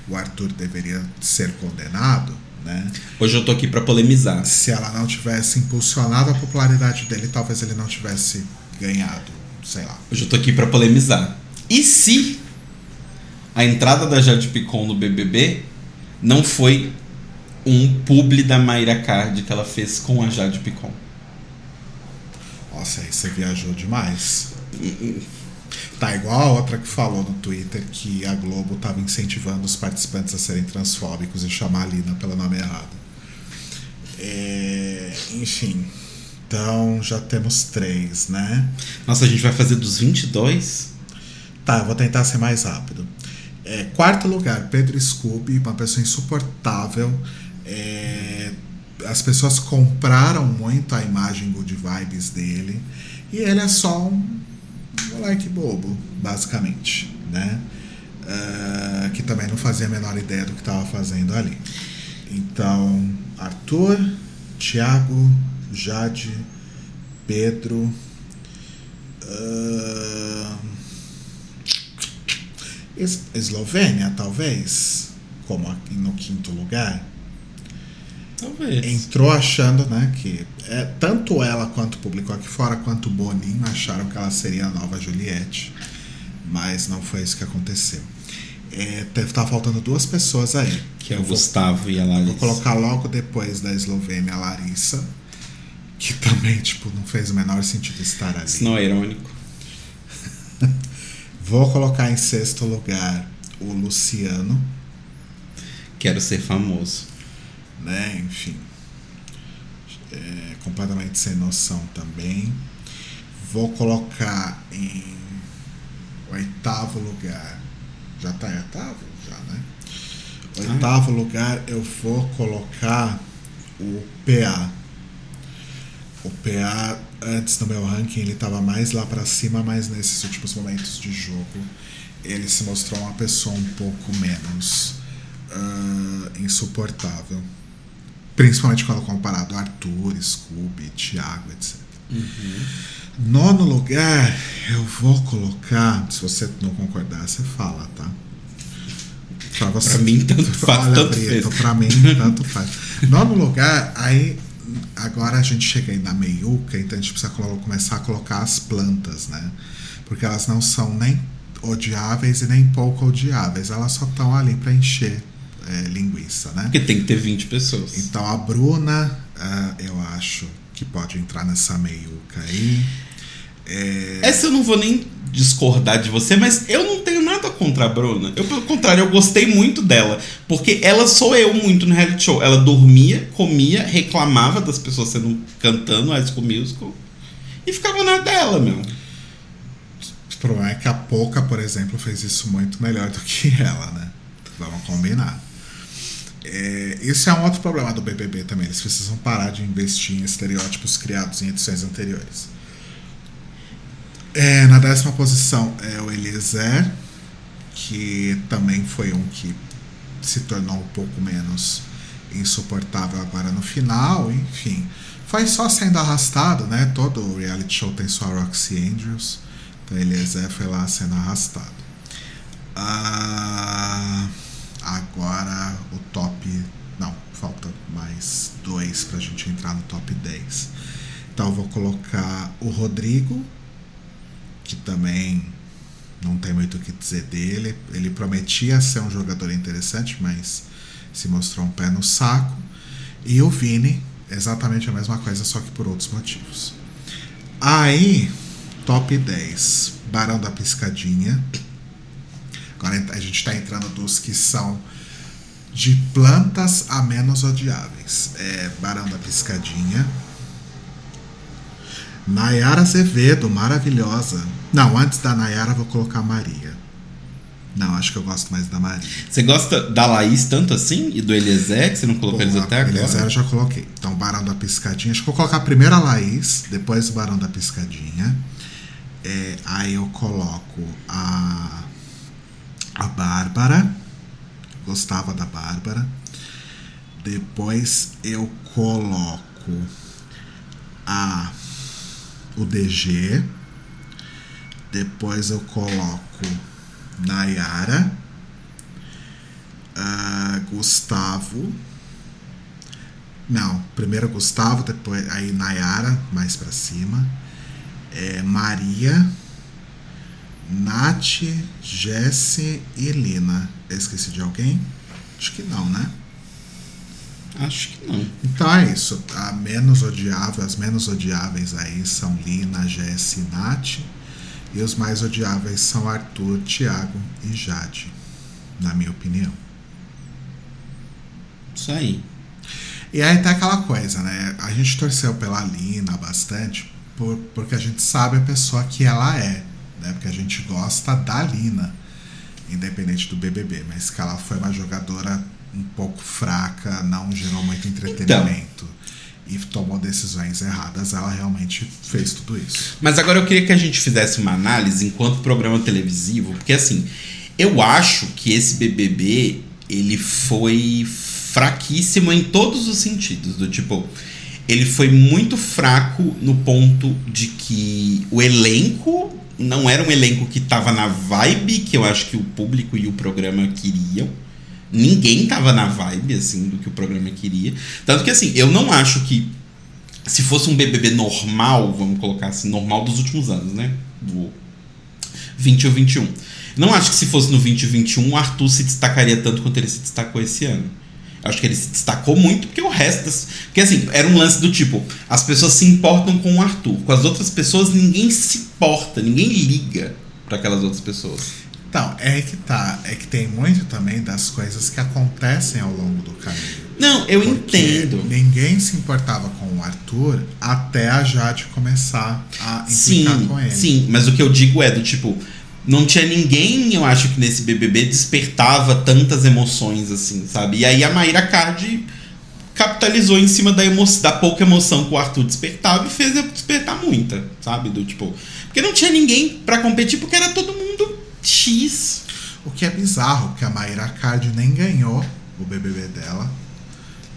o, o Arthur deveria ser condenado, né? Hoje eu tô aqui pra polemizar. se ela não tivesse impulsionado a popularidade dele, talvez ele não tivesse ganhado, sei lá. Hoje eu tô aqui pra polemizar. E se a entrada da Jade Picon no BBB não foi um publi da Mayra Card que ela fez com a Jade Picon? Nossa, aí você viajou demais. Tá igual a outra que falou no Twitter que a Globo tava incentivando os participantes a serem transfóbicos e chamar a Lina pelo nome errado. É, enfim. Então já temos três, né? Nossa, a gente vai fazer dos 22? Tá, eu vou tentar ser mais rápido. É, quarto lugar, Pedro Scooby, uma pessoa insuportável. É, as pessoas compraram muito a imagem good vibes dele. E ele é só um moleque bobo, basicamente, né? Ah, que também não fazia a menor ideia do que estava fazendo ali. Então, Arthur, Thiago, Jade, Pedro. ah, Es- Eslovênia, talvez, como no quinto lugar, Talvez. entrou achando, né, que é, tanto ela quanto o público aqui fora, quanto o Boninho acharam que ela seria a nova Juliette, mas não foi isso que aconteceu. É, tá faltando duas pessoas aí. Que é o Gustavo e a Larissa. Vou colocar logo depois da Eslovênia a Larissa, que também, tipo, não fez o menor sentido estar ali. Isso não é irônico. Vou colocar em sexto lugar o Luciano, Quero ser famoso. Né? Enfim. É, completamente sem noção também. Vou colocar em oitavo lugar. Já tá em oitavo? Já, né? Oitavo lugar eu vou colocar o PA. O PA, antes no meu ranking, ele estava mais lá pra cima, mas nesses últimos momentos de jogo, ele se mostrou uma pessoa um pouco menos ah, insuportável. Principalmente quando comparado a Arthur, Scooby, Thiago, etc. Nono lugar, eu vou colocar. Se você não concordar, você fala, tá? Pra você. Pra mim, tanto faz, Olha, tanto Brito, fez. pra mim, tanto faz. Nono lugar, aí. Agora a gente chega aí na meiuca, então a gente precisa começar a colocar as plantas, né? Porque elas não são nem odiáveis e nem pouco odiáveis. Elas só estão ali pra encher é, linguiça, né? Porque tem que ter 20 pessoas. Então a Bruna, ah, eu acho que pode entrar nessa meiuca aí. É, Essa eu não vou nem discordar de você, mas eu não tenho nada contra a Bruna. Eu, pelo contrário, eu gostei muito dela. Porque ela sou eu muito no reality show. Ela dormia, comia, reclamava das pessoas sendo cantando High School Musical. E ficava na dela, meu. problema é que a Poca, por exemplo, fez isso muito melhor do que ela, né? Vamos combinar. É, esse é um outro problema do BBB também. Eles precisam parar de investir em estereótipos criados em edições anteriores. É, na décima posição é o Eliezer, que também foi um que se tornou um pouco menos insuportável agora no final, enfim. Foi só sendo arrastado, né? Todo reality show tem sua Roxy Andrews. Então Eliezer foi lá sendo arrastado. Ah, agora o top. Não, falta mais dois pra gente entrar no top 10. Então vou colocar o Rodrigo, que também não tem muito o que dizer dele. Ele prometia ser um jogador interessante, mas se mostrou um pé no saco. E o Vini, exatamente a mesma coisa, só que por outros motivos. Aí, top 10. Barão da Piscadinha. Agora a gente está entrando dos que são de plantas a menos odiáveis. É Barão da Piscadinha. Nayara Azevedo, maravilhosa. Não, antes da Nayara vou colocar Maria. Não, acho que eu gosto mais da Maria. Você gosta da Laís tanto assim? E do Eliezer, que você não colocou eles até agora? Eliezer eu já coloquei. Então, Barão da Piscadinha. Acho que vou colocar primeiro a Laís, depois o Barão da Piscadinha. É, aí eu coloco a, a Bárbara. Gostava da Bárbara. Depois eu coloco a o DG. Depois eu coloco Nayara, uh, Gustavo. Não, primeiro Gustavo, depois aí Nayara, mais para cima. É, Maria, Nath, Jesse e Lina. Eu esqueci de alguém? Acho que não, né? Acho que não. Então é isso. A menos odiável, as menos odiáveis aí são Lina, Jesse e Nath. E os mais odiáveis são Arthur, Tiago e Jade, na minha opinião. Isso aí. E aí tá aquela coisa, né? A gente torceu pela Lina bastante por, porque a gente sabe a pessoa que ela é, né? Porque a gente gosta da Lina, independente do BBB, mas que ela foi uma jogadora um pouco fraca, não gerou muito entretenimento. Então e tomou decisões erradas, ela realmente fez tudo isso. Mas agora eu queria que a gente fizesse uma análise enquanto programa televisivo, porque assim, eu acho que esse BBB ele foi fraquíssimo em todos os sentidos, do tipo, ele foi muito fraco no ponto de que o elenco não era um elenco que estava na vibe que eu acho que o público e o programa queriam ninguém tava na vibe, assim, do que o programa queria. Tanto que, assim, eu não acho que se fosse um BBB normal, vamos colocar assim, normal dos últimos anos, né? Do 20 ou 21. Não acho que se fosse no 20 ou 21 o Arthur se destacaria tanto quanto ele se destacou esse ano. Acho que ele se destacou muito porque o resto. Das... Porque assim, era um lance do tipo: as pessoas se importam com o Arthur. Com as outras pessoas, ninguém se importa, ninguém liga para aquelas outras pessoas. Então, é que tá. É que tem muito também das coisas que acontecem ao longo do caminho. Não, eu entendo. Ninguém se importava com o Arthur até a Jade começar a implicar sim, com ele. Sim, mas o que eu digo é do tipo. Não tinha ninguém, eu acho que nesse BBB despertava tantas emoções assim, sabe? E aí a Mayra Card capitalizou em cima da, emo da pouca emoção que o Arthur despertava e fez eu despertar muita, sabe? Do tipo. Porque não tinha ninguém para competir, porque era todo mundo X. O que é bizarro, porque a Mayra Card nem ganhou o BBB dela.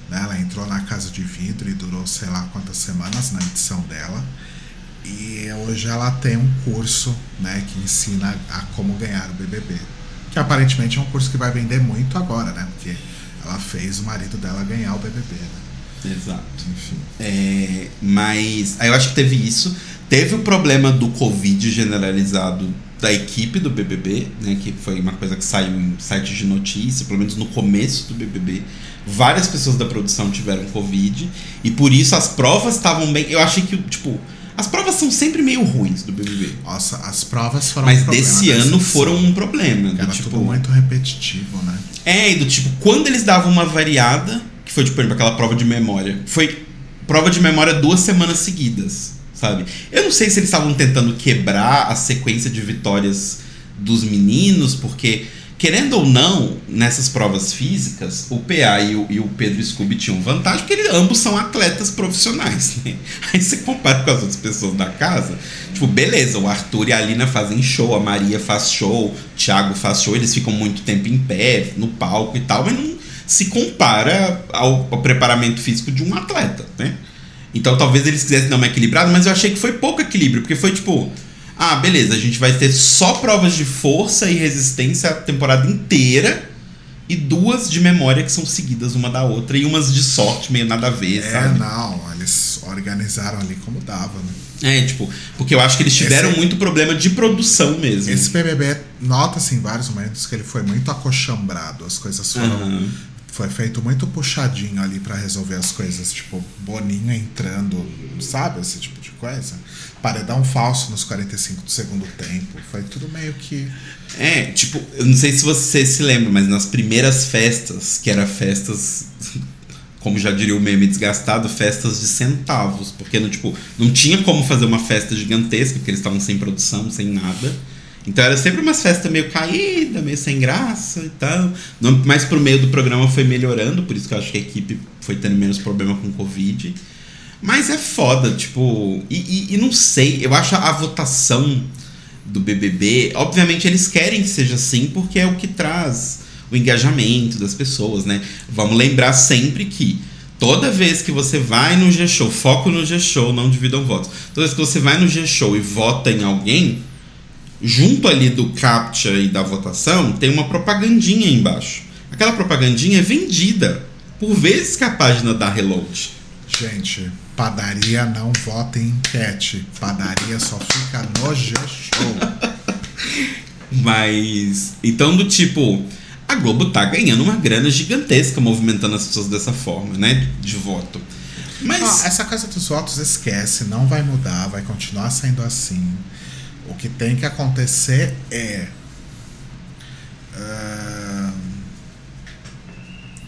Né? Ela entrou na Casa de Vidro e durou sei lá quantas semanas na edição dela. E hoje ela tem um curso né, que ensina a como ganhar o BBB. Que aparentemente é um curso que vai vender muito agora, né? Porque ela fez o marido dela ganhar o BBB. Né? Exato. Enfim. É, mas aí eu acho que teve isso. Teve o problema do Covid generalizado da equipe do BBB, né, que foi uma coisa que saiu em sites de notícia, pelo menos no começo do BBB. Várias pessoas da produção tiveram Covid e por isso as provas estavam bem. Eu achei que, tipo, as provas são sempre meio ruins do BBB. Nossa, as provas foram Mas um desse ano foram um problema. Era tipo, tudo muito repetitivo, né? É, e do tipo, quando eles davam uma variada, que foi, tipo, aquela prova de memória, foi prova de memória duas semanas seguidas sabe? Eu não sei se eles estavam tentando quebrar a sequência de vitórias dos meninos, porque Querendo ou não, nessas provas físicas, o PA e o, e o Pedro Scooby tinham vantagem, porque eles, ambos são atletas profissionais, né? Aí você compara com as outras pessoas da casa, tipo, beleza, o Arthur e a Alina fazem show, a Maria faz show, o Thiago faz show, eles ficam muito tempo em pé, no palco e tal, mas não se compara ao, ao preparamento físico de um atleta, né? Então talvez eles quisessem dar uma equilibrada, mas eu achei que foi pouco equilíbrio, porque foi tipo ah, beleza, a gente vai ter só provas de força e resistência a temporada inteira e duas de memória que são seguidas uma da outra e umas de sorte meio nada a ver, é, sabe? não, eles organizaram ali como dava, né? É, tipo, porque eu acho que eles tiveram esse, muito problema de produção mesmo. Esse BBB nota-se em vários momentos que ele foi muito acochambrado, as coisas foram uhum foi feito muito puxadinho ali para resolver as coisas, tipo, Boninho entrando, sabe? Esse tipo de coisa. Paredão falso nos 45 do segundo tempo. Foi tudo meio que. É, tipo, eu não sei se você se lembra, mas nas primeiras festas, que eram festas. Como já diria o meme desgastado, festas de centavos. Porque não, tipo, não tinha como fazer uma festa gigantesca, porque eles estavam sem produção, sem nada. Então era sempre umas festas meio caída, meio sem graça e tal. Mais pro meio do programa foi melhorando, por isso que eu acho que a equipe foi tendo menos problema com Covid. Mas é foda, tipo. E, e, e não sei, eu acho a votação do BBB. Obviamente eles querem que seja assim, porque é o que traz o engajamento das pessoas, né? Vamos lembrar sempre que toda vez que você vai no G-Show, foco no G-Show, não dividam votos. Toda vez que você vai no G-Show e vota em alguém junto ali do captcha e da votação, tem uma propagandinha embaixo. Aquela propagandinha é vendida por vezes que a página dá reload. Gente, padaria não vota em enquete. Padaria só fica no G-Show. Mas, então, do tipo, a Globo tá ganhando uma grana gigantesca movimentando as pessoas dessa forma, né? De voto. Mas. Ah, essa coisa dos votos esquece, não vai mudar, vai continuar sendo assim. O que tem que acontecer é. Uh,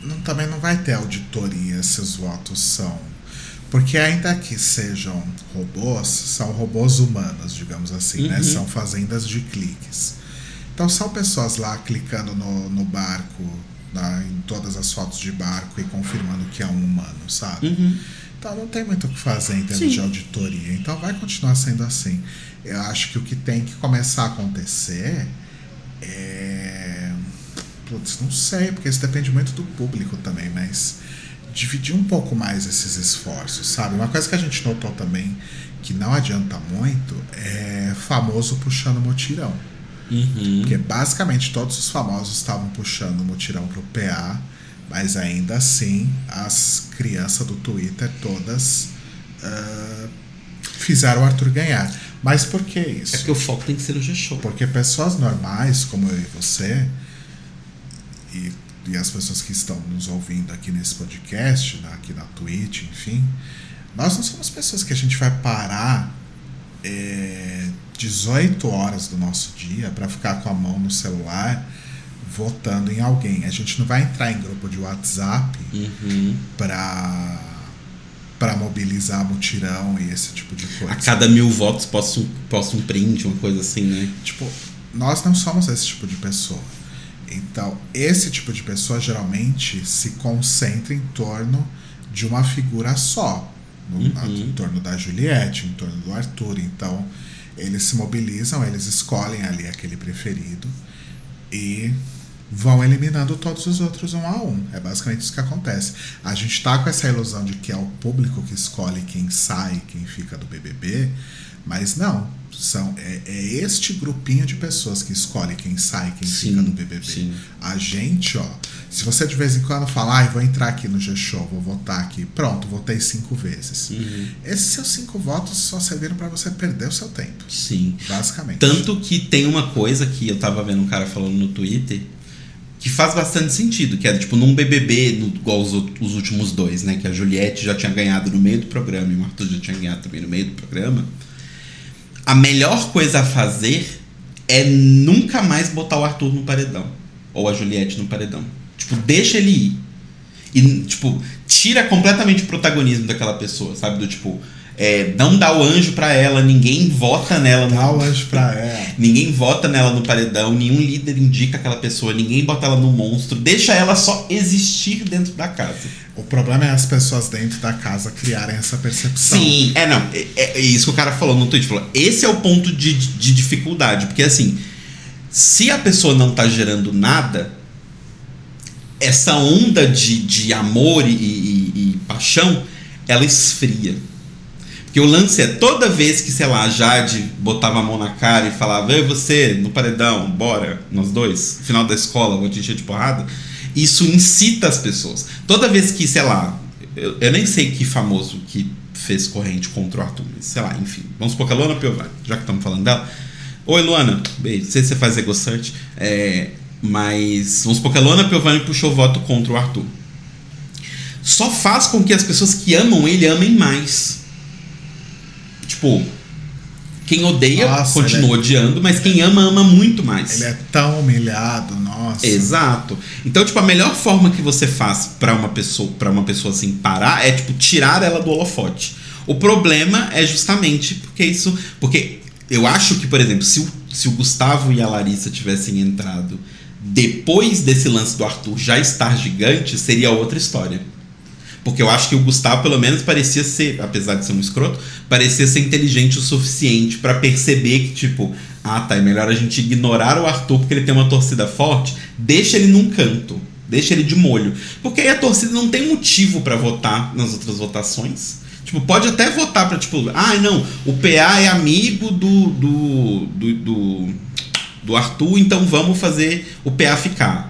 não, também não vai ter auditoria se os votos são. Porque ainda que sejam robôs, são robôs humanos, digamos assim, né? uhum. né? São fazendas de cliques. Então são pessoas lá clicando no, no barco, na, em todas as fotos de barco e confirmando que é um humano, sabe? Uhum. Então não tem muito o que fazer em termos Sim. de auditoria. Então vai continuar sendo assim. Eu acho que o que tem que começar a acontecer é. Putz, não sei, porque isso depende muito do público também, mas dividir um pouco mais esses esforços, sabe? Uma coisa que a gente notou também que não adianta muito é famoso puxando motirão. Uhum. Porque basicamente todos os famosos estavam puxando o mutirão pro PA, mas ainda assim as crianças do Twitter todas uh, fizeram o Arthur ganhar. Mas por que isso? É que o foco tem que ser no G-Show. Porque pessoas normais, como eu e você, e, e as pessoas que estão nos ouvindo aqui nesse podcast, né, aqui na Twitch, enfim, nós não somos pessoas que a gente vai parar é, 18 horas do nosso dia para ficar com a mão no celular votando em alguém. A gente não vai entrar em grupo de WhatsApp uhum. para para mobilizar mutirão e esse tipo de coisa. A cada mil votos posta um, posta um print, uma coisa assim, né? Tipo, nós não somos esse tipo de pessoa. Então, esse tipo de pessoa geralmente se concentra em torno de uma figura só. No, uhum. Em torno da Juliette, em torno do Arthur. Então, eles se mobilizam, eles escolhem ali aquele preferido e vão eliminando todos os outros um a um. É basicamente isso que acontece. A gente está com essa ilusão de que é o público que escolhe quem sai, quem fica do BBB, mas não. São, é, é este grupinho de pessoas que escolhe quem sai, quem sim, fica do BBB. Sim. A gente, ó, se você de vez em quando falar, ah, vou entrar aqui no G-Show, vou votar aqui, pronto, votei cinco vezes. Uhum. Esses seus cinco votos só serviram para você perder o seu tempo. Sim. Basicamente. Tanto que tem uma coisa que eu tava vendo um cara falando no Twitter que faz bastante sentido, que era tipo num BBB, no, igual os, os, últimos dois, né? Que a Juliette já tinha ganhado no meio do programa e o Arthur já tinha ganhado também no meio do programa. A melhor coisa a fazer é nunca mais botar o Arthur no paredão. Ou a Juliette no paredão. Tipo, deixa ele ir. E, tipo, tira completamente o protagonismo daquela pessoa, sabe? Do tipo, É, não dá o anjo pra ela, ninguém vota nela. Dá no- o anjo pra ela. Ninguém vota nela no paredão, nenhum líder indica aquela pessoa, ninguém bota ela no monstro, deixa ela só existir dentro da casa. O problema é as pessoas dentro da casa criarem essa percepção. Sim, é não. É, é isso que o cara falou no tweet. Falou, esse é o ponto de, de dificuldade. Porque assim, se a pessoa não tá gerando nada, essa onda de, de amor e, e- e paixão, ela esfria. Porque o lance é toda vez que, sei lá, a Jade botava a mão na cara e falava, eu você, no paredão, bora, nós dois, final da escola, vou te encher de porrada. Isso incita as pessoas. Toda vez que, sei lá, eu, eu nem sei que famoso que fez corrente contra o Arthur, mas sei lá, enfim. Vamos supor que a Luana Piovani, já que estamos falando dela. Oi, Luana, beijo. Sei se você faz ego search, é, mas vamos supor que a Luana Piovani puxou voto contra o Arthur. Só faz com que as pessoas que amam ele amem mais. Tipo, quem odeia Nossa, continua é- odiando, mas quem ama, ama muito mais. Ele é tão humilhado, nossa. Exato. Então, tipo, a melhor forma que você faz pra uma pessoa, para uma pessoa assim parar é tipo tirar ela do holofote. O problema é justamente porque isso, porque eu acho que, por exemplo, se o, se o Gustavo e a Larissa tivessem entrado depois desse lance do Arthur já estar gigante, seria outra história. Porque eu acho que o Gustavo, pelo menos, parecia ser, apesar de ser um escroto, parecia ser inteligente o suficiente pra perceber que, tipo, ah, tá, é melhor a gente ignorar o Arthur porque ele tem uma torcida forte, deixa ele num canto, deixa ele de molho. Porque aí a torcida não tem motivo pra votar nas outras votações. Tipo, pode até votar pra, tipo, ah, não, o PA é amigo do, do, do, do, do Arthur, então vamos fazer o PA ficar.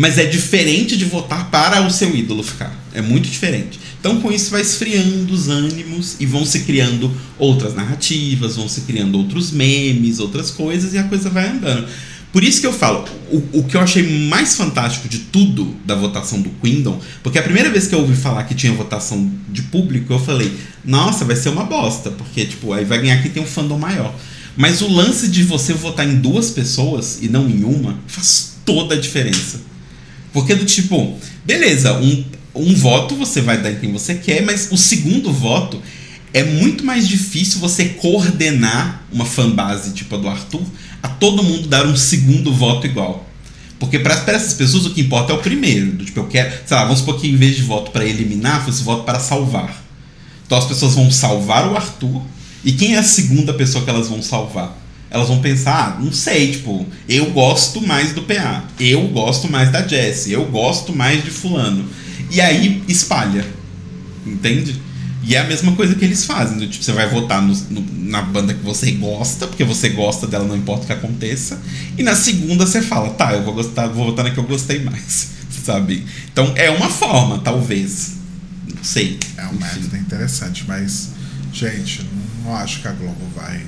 Mas é diferente de votar para o seu ídolo ficar. É muito diferente. Então, com isso, vai esfriando os ânimos e vão se criando outras narrativas, vão se criando outros memes, outras coisas, e a coisa vai andando. Por isso que eu falo, o, o que eu achei mais fantástico de tudo da votação do Quindon, porque a primeira vez que eu ouvi falar que tinha votação de público, eu falei, nossa, vai ser uma bosta, porque, tipo, aí vai ganhar quem tem um fandom maior. Mas o lance de você votar em duas pessoas e não em uma faz toda a diferença. Porque do tipo, beleza, um, um voto você vai dar em quem você quer, mas o segundo voto é muito mais difícil você coordenar uma fanbase tipo a do Arthur a todo mundo dar um segundo voto igual. Porque para essas pessoas o que importa é o primeiro. Do, tipo, eu quero, sei lá, vamos supor que em vez de voto para eliminar, fosse voto para salvar. Então as pessoas vão salvar o Arthur. E quem é a segunda pessoa que elas vão salvar? Elas vão pensar, ah, não sei, tipo, eu gosto mais do PA, eu gosto mais da Jessie, eu gosto mais de fulano. E aí espalha. Entende? E é a mesma coisa que eles fazem. do Tipo, você vai votar no- no- na banda que você gosta, porque você gosta dela, não importa o que aconteça. E na segunda você fala, tá, eu vou gostar, vou votar na que eu gostei mais. Sabe? Então é uma forma, talvez. Não sei. É um Enfim. método interessante, mas, gente, não acho que a Globo vai.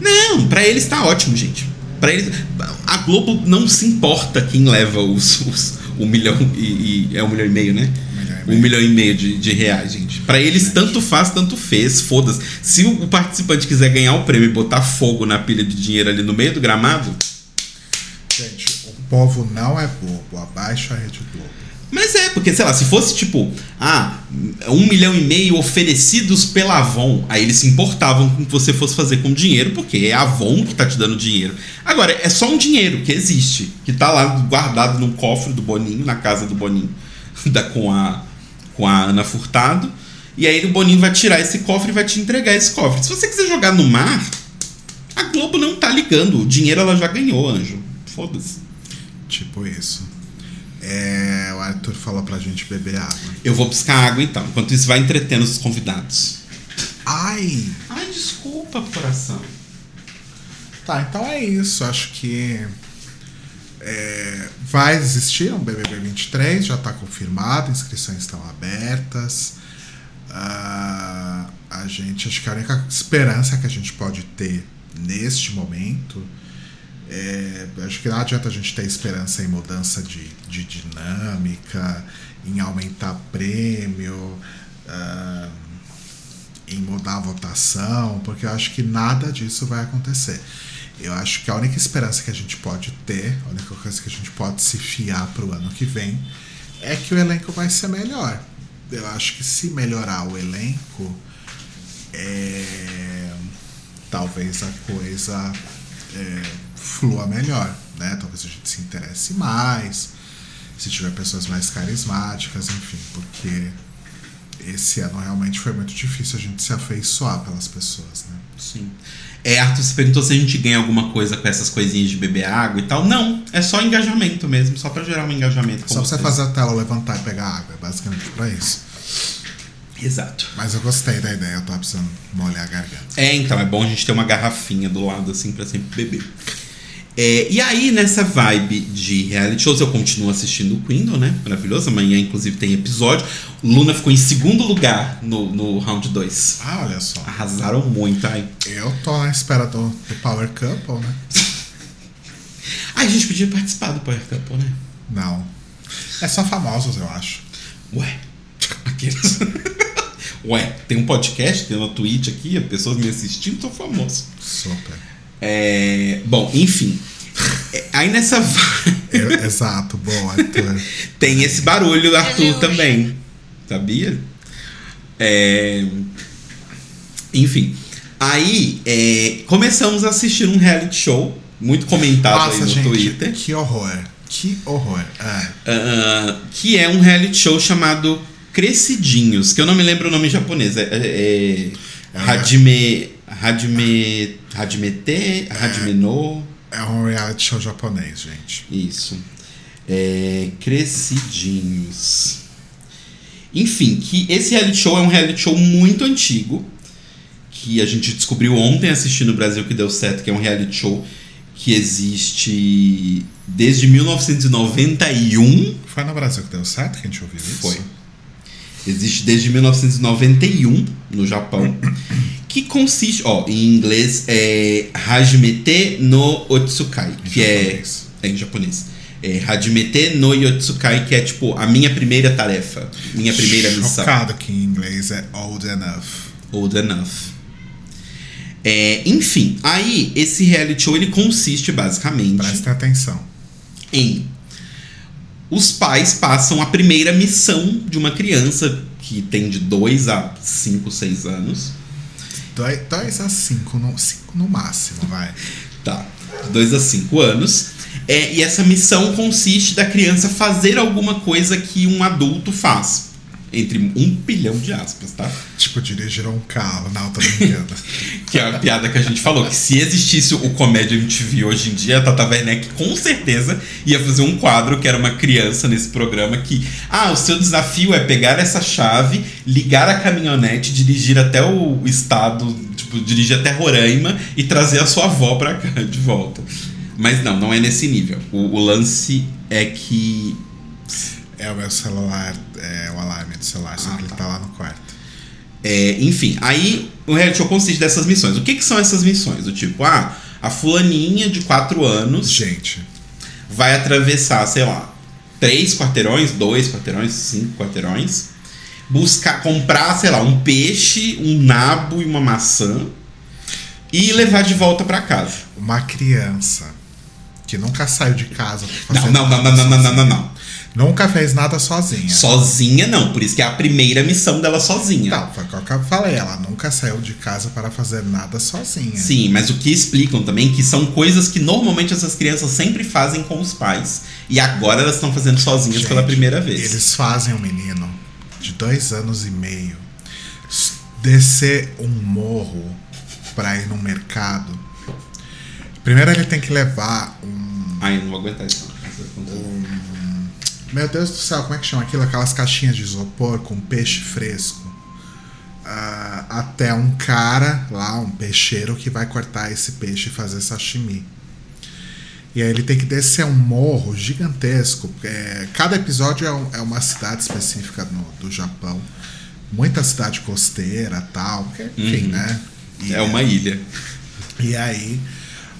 Não, pra eles tá ótimo, gente. Para eles, a Globo não se importa quem leva os, os um milhão e, e- é um milhão e meio, né? Um milhão e meio. Um milhão e meio de, de reais, gente. Pra eles tanto faz, tanto fez, foda-se. Se o participante quiser ganhar o prêmio e botar fogo na pilha de dinheiro ali no meio do gramado, Gente, o povo não é bobo. Abaixa a Rede Globo. Mas é, porque, sei lá, se fosse tipo, ah, um milhão e meio oferecidos pela Avon, aí eles se importavam com o que você fosse fazer com dinheiro, porque é a Avon que tá te dando dinheiro. Agora, é só um dinheiro que existe, que tá lá guardado no cofre do Boninho, na casa do Boninho, da, com, a, com a Ana Furtado. E aí o Boninho vai tirar esse cofre e vai te entregar esse cofre. Se você quiser jogar no mar, a Globo não tá ligando. O dinheiro ela já ganhou, anjo. Foda-se. Tipo isso. É, o Arthur falou pra gente beber água. Eu vou buscar água então. Enquanto isso, vai entretendo os convidados. Ai! Ai, desculpa, coração. Tá, então é isso. Acho que é, vai existir um BBB 23, já está confirmado, inscrições estão abertas. Ah, a gente, acho que a única esperança que a gente pode ter neste momento é, acho que não adianta a gente ter esperança em mudança de, de dinâmica, em aumentar prêmio, ah, em mudar a votação, porque eu acho que nada disso vai acontecer. Eu acho que a única esperança que a gente pode ter, a única coisa que a gente pode se fiar para o ano que vem, é que o elenco vai ser melhor. Eu acho que se melhorar o elenco, é, talvez a coisa é, flua melhor, né? Talvez a gente se interesse mais, se tiver pessoas mais carismáticas, enfim, porque esse ano realmente foi muito difícil a gente se afeiçoar pelas pessoas, né? Sim. É, Arthur se perguntou se a gente ganha alguma coisa com essas coisinhas de beber água e tal. Não, é só engajamento mesmo, só pra gerar um engajamento. Só pra você fazer a tela levantar e pegar água, é basicamente pra isso. Exato. Mas eu gostei da ideia, eu tô precisando molhar a garganta. É, então, é bom a gente ter uma garrafinha do lado, assim, pra sempre beber. É, e aí, nessa vibe de reality shows, eu continuo assistindo o Queendom, né? Maravilhoso. Amanhã, inclusive, tem episódio. Luna ficou em segundo lugar no, no round 2. Ah, olha só. Arrasaram muito, ai. Eu tô na espera do, do Power Couple, né? Ai, a gente podia participar do Power Couple, né? Não. É só famosos, eu acho. Ué, aqueles. Ué, tem um podcast, tem uma Twitch aqui, as pessoas me assistindo, tô famoso. Super. É, bom, enfim. É, Aí nessa vibe. Eu- exato, bom, Arthur. Tem esse barulho do Arthur Aleluia. também. Sabia? É... Enfim. Aí é, começamos a assistir um reality show, muito comentado aí Nossa, no gente, Twitter. que horror. Que horror. Ah, ah, que é um reality show chamado Crescidinhos, que eu não me lembro o nome em japonês. É, é, é Hajime. Hajime. Hajimete? Hajime no. é um reality show japonês, gente. Isso. É, Crescidinhos. Enfim, que esse reality show é um reality show muito antigo. Que a gente descobriu ontem assistindo no Brasil que deu certo, que é um reality show que existe desde 1991. Foi no Brasil que deu certo que a gente ouviu isso? Foi. Existe desde 1991 no Japão. Que consiste, ó, em inglês é Hajimete no Otsukai, que é é em japonês. É Hajimete no Yotsukai, que é tipo a minha primeira tarefa, minha primeira missão. Chocado que em inglês é old enough. Old enough. É, enfim, aí esse reality show ele consiste basicamente Presta atenção. em os pais passam a primeira missão de uma criança que tem de 2 a 5, 6 anos. Dois, dois a cinco no, cinco no máximo, vai. Tá. 2 a 5 anos. É, e essa missão consiste da criança fazer alguma coisa que um adulto faz. Entre um bilhão de aspas, tá? Tipo, dirigir um carro. Não, tô brincando. Que é a piada que a gente falou, que se existisse o Comédia MTV hoje em dia, a Tata Werneck com certeza ia fazer um quadro que era uma criança nesse programa que, ah, o seu desafio é pegar essa chave, ligar a caminhonete, dirigir até o estado, tipo, dirigir até Roraima e trazer a sua avó pra cá de volta. Mas não, não é nesse nível. O, o lance é que é o meu celular, é o alarme do celular, só Ah, que ele tá. tá lá no quarto. É, enfim, aí o reality show consiste dessas missões. O que, que são essas missões? Do tipo, ah, a fulaninha de 4 anos Gente, vai atravessar, sei lá, três quarteirões, dois quarteirões, cinco quarteirões, buscar, comprar, sei lá, um peixe, um nabo e uma maçã e levar de volta pra casa. uma criança que nunca saiu de casa Não, não, não, não, não, não, não, não, não. Nunca fez nada sozinha. Sozinha não, por isso que é a primeira missão dela sozinha. Não, foi o que eu falei. Ela nunca saiu de casa para fazer nada sozinha. Sim, mas o que explicam também que são coisas que normalmente essas crianças sempre fazem com os pais. E agora elas estão fazendo sozinhas Gente, pela primeira vez. Eles fazem um menino de dois anos e meio descer um morro para ir no mercado. Primeiro ele tem que levar um. Ai, eu não vou aguentar isso. Meu Deus do céu, como é que chama aquilo? Aquelas caixinhas de isopor com peixe fresco. Ah, até um cara lá, um peixeiro, que vai cortar esse peixe e fazer sashimi. E aí ele tem que descer um morro gigantesco. É, cada episódio é, um- é uma cidade específica no- do Japão. Muita cidade costeira tal. porque, Enfim, Uhum. né? E- É uma ilha. e aí,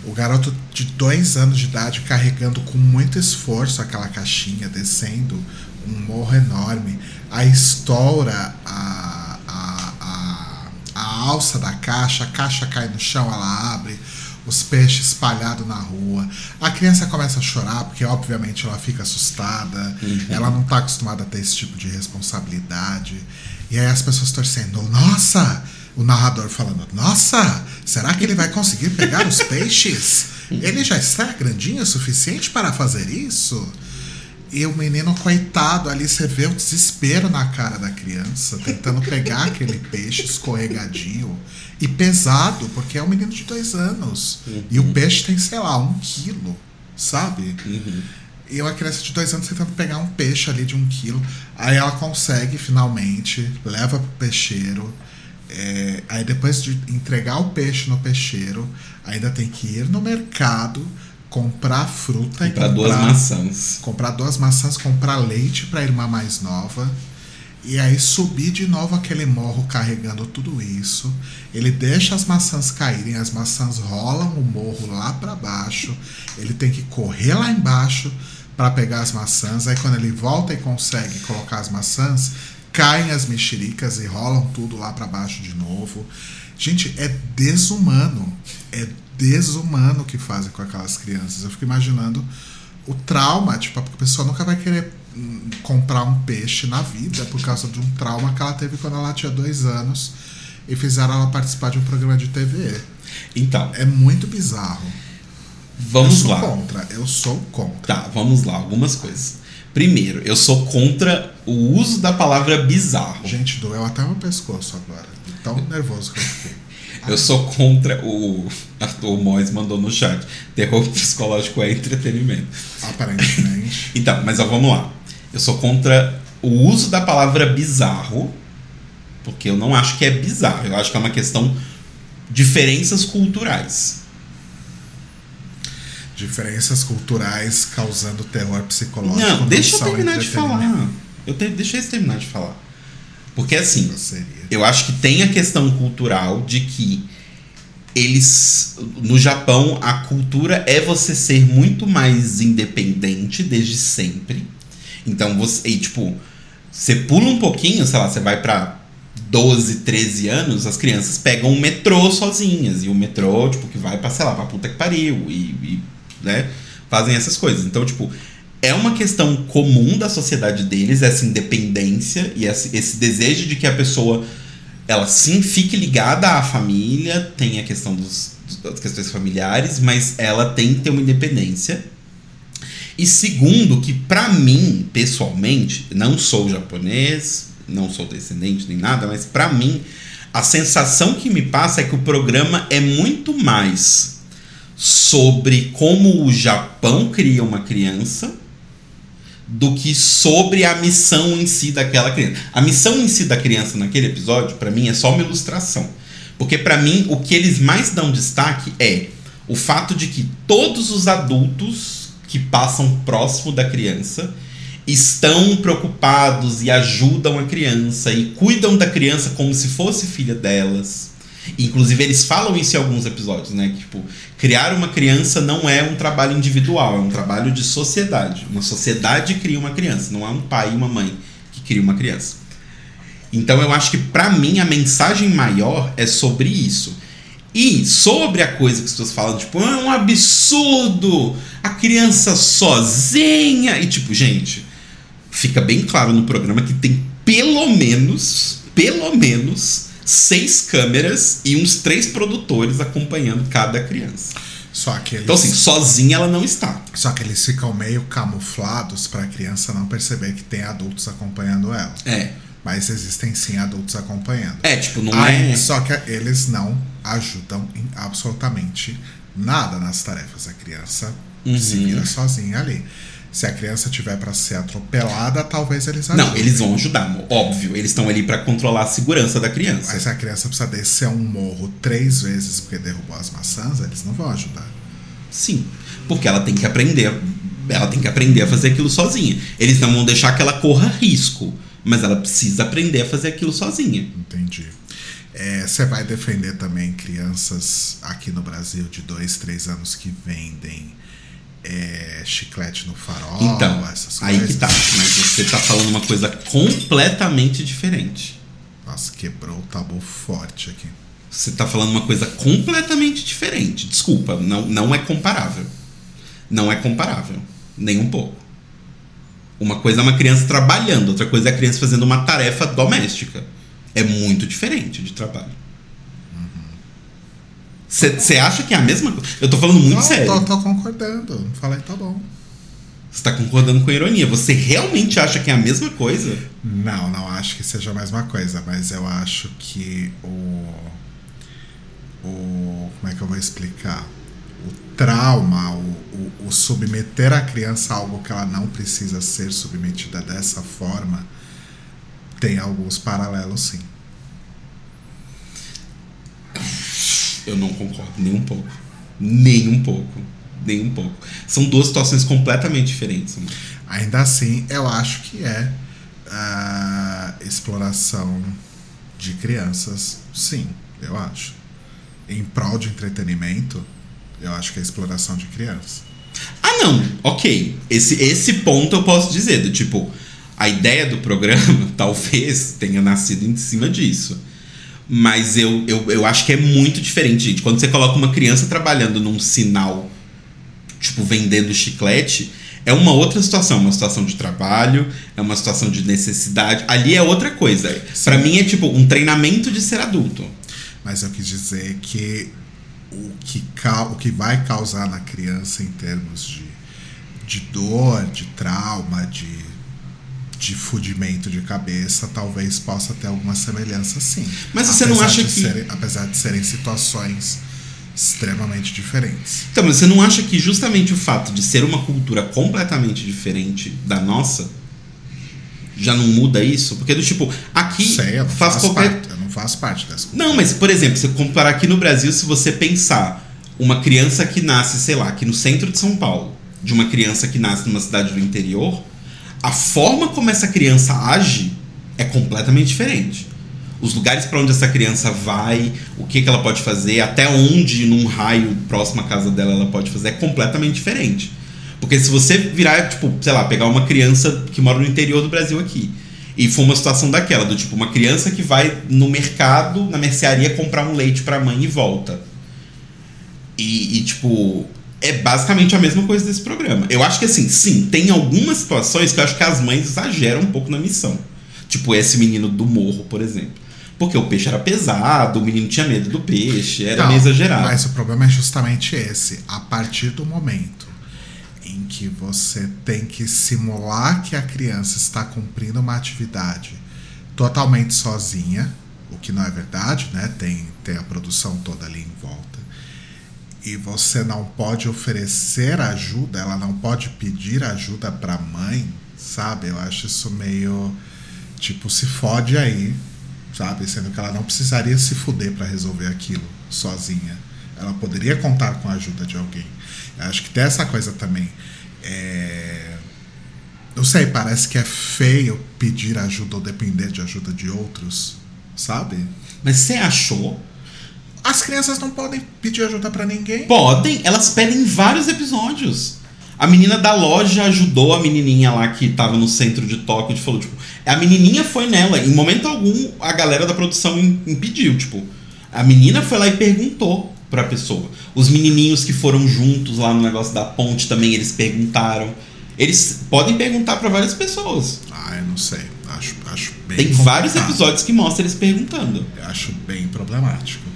o garoto de dois anos de idade carregando com muito esforço aquela caixinha, descendo um morro enorme, aí estoura a, a, a, a alça da caixa, a caixa cai no chão, ela abre, os peixes espalhados na rua. A criança começa a chorar, porque obviamente ela fica assustada, ela não está acostumada a ter esse tipo de responsabilidade. E aí as pessoas torcendo, nossa! O narrador falando: Nossa, será que ele vai conseguir pegar os peixes? Ele já está grandinho o suficiente para fazer isso? E o menino, coitado, ali você vê o desespero na cara da criança, tentando pegar aquele peixe escorregadinho e pesado, porque é um menino de dois anos. Uhum. E o peixe tem, sei lá, um quilo, sabe? Uhum. E uma criança de dois anos tentando pegar um peixe ali de um quilo. Aí ela consegue finalmente, leva pro peixeiro. É, aí depois de entregar o peixe no peixeiro, ainda tem que ir no mercado comprar fruta comprar e comprar duas maçãs. Comprar duas maçãs, comprar leite para a irmã mais nova. E aí subir de novo aquele morro carregando tudo isso. Ele deixa as maçãs caírem, as maçãs rolam o morro lá para baixo. Ele tem que correr lá embaixo para pegar as maçãs. Aí quando ele volta e consegue colocar as maçãs, caem as mexericas e rolam tudo lá para baixo de novo. Gente, é desumano. É desumano que fazem com aquelas crianças. Eu fico imaginando o trauma, tipo, a pessoa nunca vai querer hum, comprar um peixe na vida por causa de um trauma que ela teve quando ela tinha dois anos e fizeram ela participar de um programa de TV. Então. É muito bizarro. Vamos eu lá. sou contra, eu sou contra. Tá, vamos lá, algumas coisas. Primeiro, eu sou contra o uso da palavra bizarro. Gente, doeu até meu pescoço agora. Tão nervoso que eu fiquei. Eu sou contra o. O Mois mandou no chat. Terror psicológico é entretenimento. Aparentemente. então, mas ó, vamos lá. Eu sou contra o uso da palavra bizarro. Porque eu não acho que é bizarro. Eu acho que é uma questão. Diferenças culturais. Diferenças culturais causando terror psicológico. Não, deixa eu terminar de falar. Eu te, deixa eu terminar de falar. Porque assim, eu acho que tem a questão cultural de que eles no Japão a cultura é você ser muito mais independente desde sempre. Então você, e, tipo, você pula um pouquinho, sei lá, você vai para 12, 13 anos, as crianças pegam o metrô sozinhas e o metrô, tipo, que vai para sei lá, para puta que pariu e, e né, fazem essas coisas. Então, tipo, é uma questão comum da sociedade deles, essa independência e esse, desejo de que a pessoa ela sim fique ligada à família, tem a questão dos, das questões familiares, mas ela tem que ter uma independência. E segundo, que para mim, pessoalmente, não sou japonês, não sou descendente nem nada, mas para mim, a sensação que me passa é que o programa é muito mais sobre como o Japão cria uma criança do que sobre a missão em si daquela criança. A missão em si da criança naquele episódio, para mim, é só uma ilustração. Porque para mim, o que eles mais dão destaque é o fato de que todos os adultos que passam próximo da criança estão preocupados e ajudam a criança e cuidam da criança como se fosse filha delas. Inclusive, eles falam isso em alguns episódios, né? Que, tipo, criar uma criança não é um trabalho individual, é um trabalho de sociedade. Uma sociedade cria uma criança, não é um pai e uma mãe que cria uma criança. Então, eu acho que, para mim, a mensagem maior é sobre isso. E sobre a coisa que as pessoas falam, tipo, ah, é um absurdo, a criança sozinha. E, tipo, gente, fica bem claro no programa que tem pelo menos, pelo menos seis câmeras e uns três produtores acompanhando cada criança. Só que eles, Então, assim, sozinha ela não está. só que eles ficam meio camuflados para a criança não perceber que tem adultos acompanhando ela. É. Mas existem sim adultos acompanhando. É, tipo, não Aí, é. Só que eles não ajudam em absolutamente nada nas tarefas. A criança Uhum. se vira sozinha ali. Se a criança tiver para ser atropelada, talvez eles ajudem. Não, eles vão ajudar, óbvio. Eles estão ali para controlar a segurança da criança. Mas se a criança precisa descer um morro três vezes porque derrubou as maçãs, eles não vão ajudar. Sim. Porque ela tem que aprender. Ela tem que aprender a fazer aquilo sozinha. Eles não vão deixar que ela corra risco. Mas ela precisa aprender a fazer aquilo sozinha. Entendi. É, Você vai defender também crianças aqui no Brasil de dois, três anos que vendem é, chiclete no farol, Então, essas aí coisas? que tá. Mas você tá falando uma coisa completamente diferente. Nossa, quebrou o tabu forte aqui. Você tá falando uma coisa completamente diferente. Desculpa, não, não é comparável. Não é comparável. Nem um pouco. Uma coisa é uma criança trabalhando, outra coisa é a criança fazendo uma tarefa doméstica. É muito diferente de trabalho. Você acha que é a mesma coisa? Eu tô falando muito não, sério. Tô, tô concordando. Falei, tá bom. Você tá concordando com a ironia. Você realmente acha que é a mesma coisa? Não, não acho que seja a mesma coisa, mas eu acho que o. O. Como é que eu vou explicar? O trauma, o, o, o submeter a criança a algo que ela não precisa ser submetida dessa forma, tem alguns paralelos sim. Eu não concordo nem um pouco. Nem um pouco. Nem um pouco. São duas situações completamente diferentes. Mano. Ainda assim, eu acho que é a exploração de crianças, sim, eu acho. Em prol de entretenimento, eu acho que é exploração de criança. Ah, não, ok. Esse, esse ponto eu posso dizer, do tipo, a ideia do programa talvez tenha nascido em cima disso. Mas eu, eu, eu acho que é muito diferente, gente. Quando você coloca uma criança trabalhando num sinal, tipo, vendendo chiclete, é uma outra situação, uma situação de trabalho, é uma situação de necessidade. Ali é outra coisa. Para mim é tipo um treinamento de ser adulto. Mas eu quis dizer que o que, o que vai causar na criança em termos de, de dor, de trauma, de, de fudimento de cabeça, talvez possa ter alguma semelhança sim. Mas você não acha que. Serem, apesar de serem situações extremamente diferentes. Então, mas você não acha que justamente o fato de ser uma cultura completamente diferente da nossa já não muda isso? Porque do tipo, aqui Sei, eu não faz faço qualquer. parte, eu não faço parte dessa cultura. Não, mas por exemplo, você comparar aqui no Brasil, se você pensar uma criança que nasce, sei lá, aqui no centro de São Paulo, de uma criança que nasce numa cidade do interior, a forma como essa criança age é completamente diferente. Os lugares para onde essa criança vai, o que, que ela pode fazer, até onde, num raio próximo à casa dela, ela pode fazer, é completamente diferente. Porque se você virar, tipo, sei lá, pegar uma criança que mora no interior do Brasil aqui, e for uma situação daquela, do tipo, uma criança que vai no mercado, na mercearia, comprar um leite pra mãe e volta. E, e, tipo, é basicamente a mesma coisa desse programa. Eu acho que assim, sim, tem algumas situações que eu acho que as mães exageram um pouco na missão. Tipo, esse menino do morro, por exemplo. Porque o peixe era pesado, o menino tinha medo do peixe, era Não, meio exagerado. Mas o problema é justamente esse. A partir do momento em que você tem que simular que a criança está cumprindo uma atividade totalmente sozinha, o que não é verdade, né? Tem, tem a produção toda ali em volta. E você não pode oferecer ajuda, ela não pode pedir ajuda para a mãe, sabe? Eu acho isso meio tipo se fode aí, sabe? Sendo que ela não precisaria se fuder para resolver aquilo sozinha. Ela poderia contar com a ajuda de alguém. Eu acho que tem essa coisa também. É... Não sei, parece que é feio pedir ajuda ou depender de ajuda de outros, sabe? Mas você achou? As crianças não podem pedir ajuda para ninguém. Podem, elas pedem em vários episódios. A menina da loja ajudou a menininha lá que tava no centro de Tóquio e falou, tipo, a menininha foi nela. Em momento algum, a galera da produção impediu, tipo, a menina foi lá e perguntou pra pessoa. Os menininhos que foram juntos lá no negócio da ponte também, eles perguntaram. Eles podem perguntar para várias pessoas. Ah, eu não sei. Acho, acho bem Tem complicado. vários episódios que mostram eles perguntando. Eu acho bem problemático.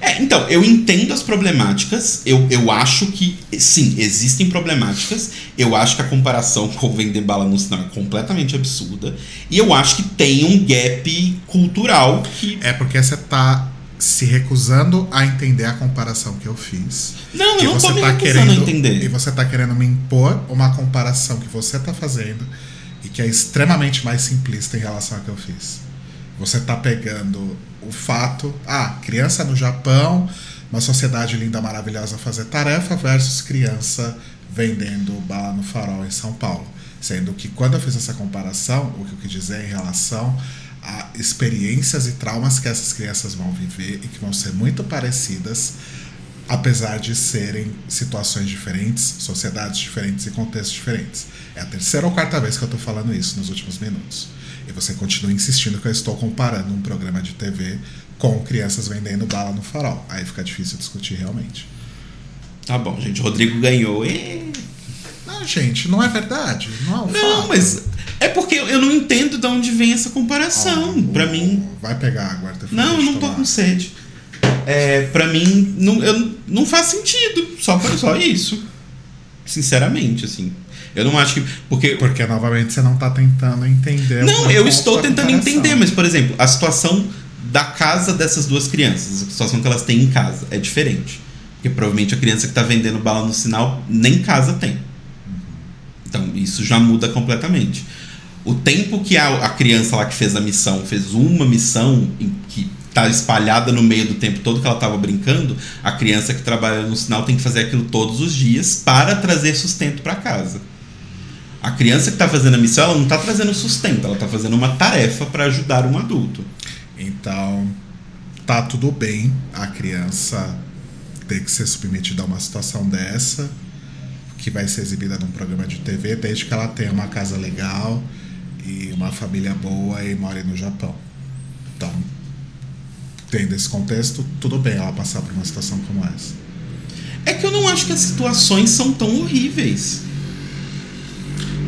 É, então, eu entendo as problemáticas. Eu, eu acho que, sim, existem problemáticas. Eu acho que a comparação com vender bala no sinal é completamente absurda. E eu acho que tem um gap cultural que. É porque você tá se recusando a entender a comparação que eu fiz. Não, eu não tô você me tá recusando a querendo, entender. E você tá querendo me impor uma comparação que você tá fazendo e que é extremamente mais simplista em relação ao que eu fiz. Você tá pegando o fato, ah, criança no Japão, uma sociedade linda, maravilhosa fazer tarefa versus criança vendendo bala no farol em São Paulo. Sendo que quando eu fiz essa comparação, o que eu quis dizer em relação a experiências e traumas que essas crianças vão viver e que vão ser muito parecidas, apesar de serem situações diferentes, sociedades diferentes e contextos diferentes. É a terceira ou quarta vez que eu estou falando isso nos últimos minutos. E você continua insistindo que eu estou comparando um programa de TV com crianças vendendo bala no farol. Aí fica difícil discutir realmente. Tá bom, gente. Rodrigo ganhou. E... Não, gente, não é verdade. Não é um Não, fato. mas. É porque eu não entendo de onde vem essa comparação. Ó, pra mim. Vai pegar água. Arthur, Não, não tô tomar. com sede. é, para mim não, eu, não faz sentido. Só, só isso. Sinceramente, assim. Eu não acho que. Porque, porque novamente, você não tá tentando entender. Não, eu estou tentando entender, mas, por exemplo, a situação da casa dessas duas crianças, a situação que elas têm em casa, é diferente. Porque provavelmente a criança que tá vendendo bala no sinal nem casa tem. Então, isso já muda completamente. O tempo que a, a criança lá que fez a missão fez uma missão que tá espalhada no meio do tempo todo que ela estava brincando, a criança que trabalha no sinal tem que fazer aquilo todos os dias para trazer sustento para casa. A criança que está fazendo a missão, ela não está trazendo sustento, ela está fazendo uma tarefa para ajudar um adulto. Então, tá tudo bem a criança ter que ser submetida a uma situação dessa, que vai ser exibida num programa de TV, desde que ela tenha uma casa legal e uma família boa e more no Japão. Então, tendo esse contexto, tudo bem ela passar por uma situação como essa. É que eu não acho que as situações são tão horríveis.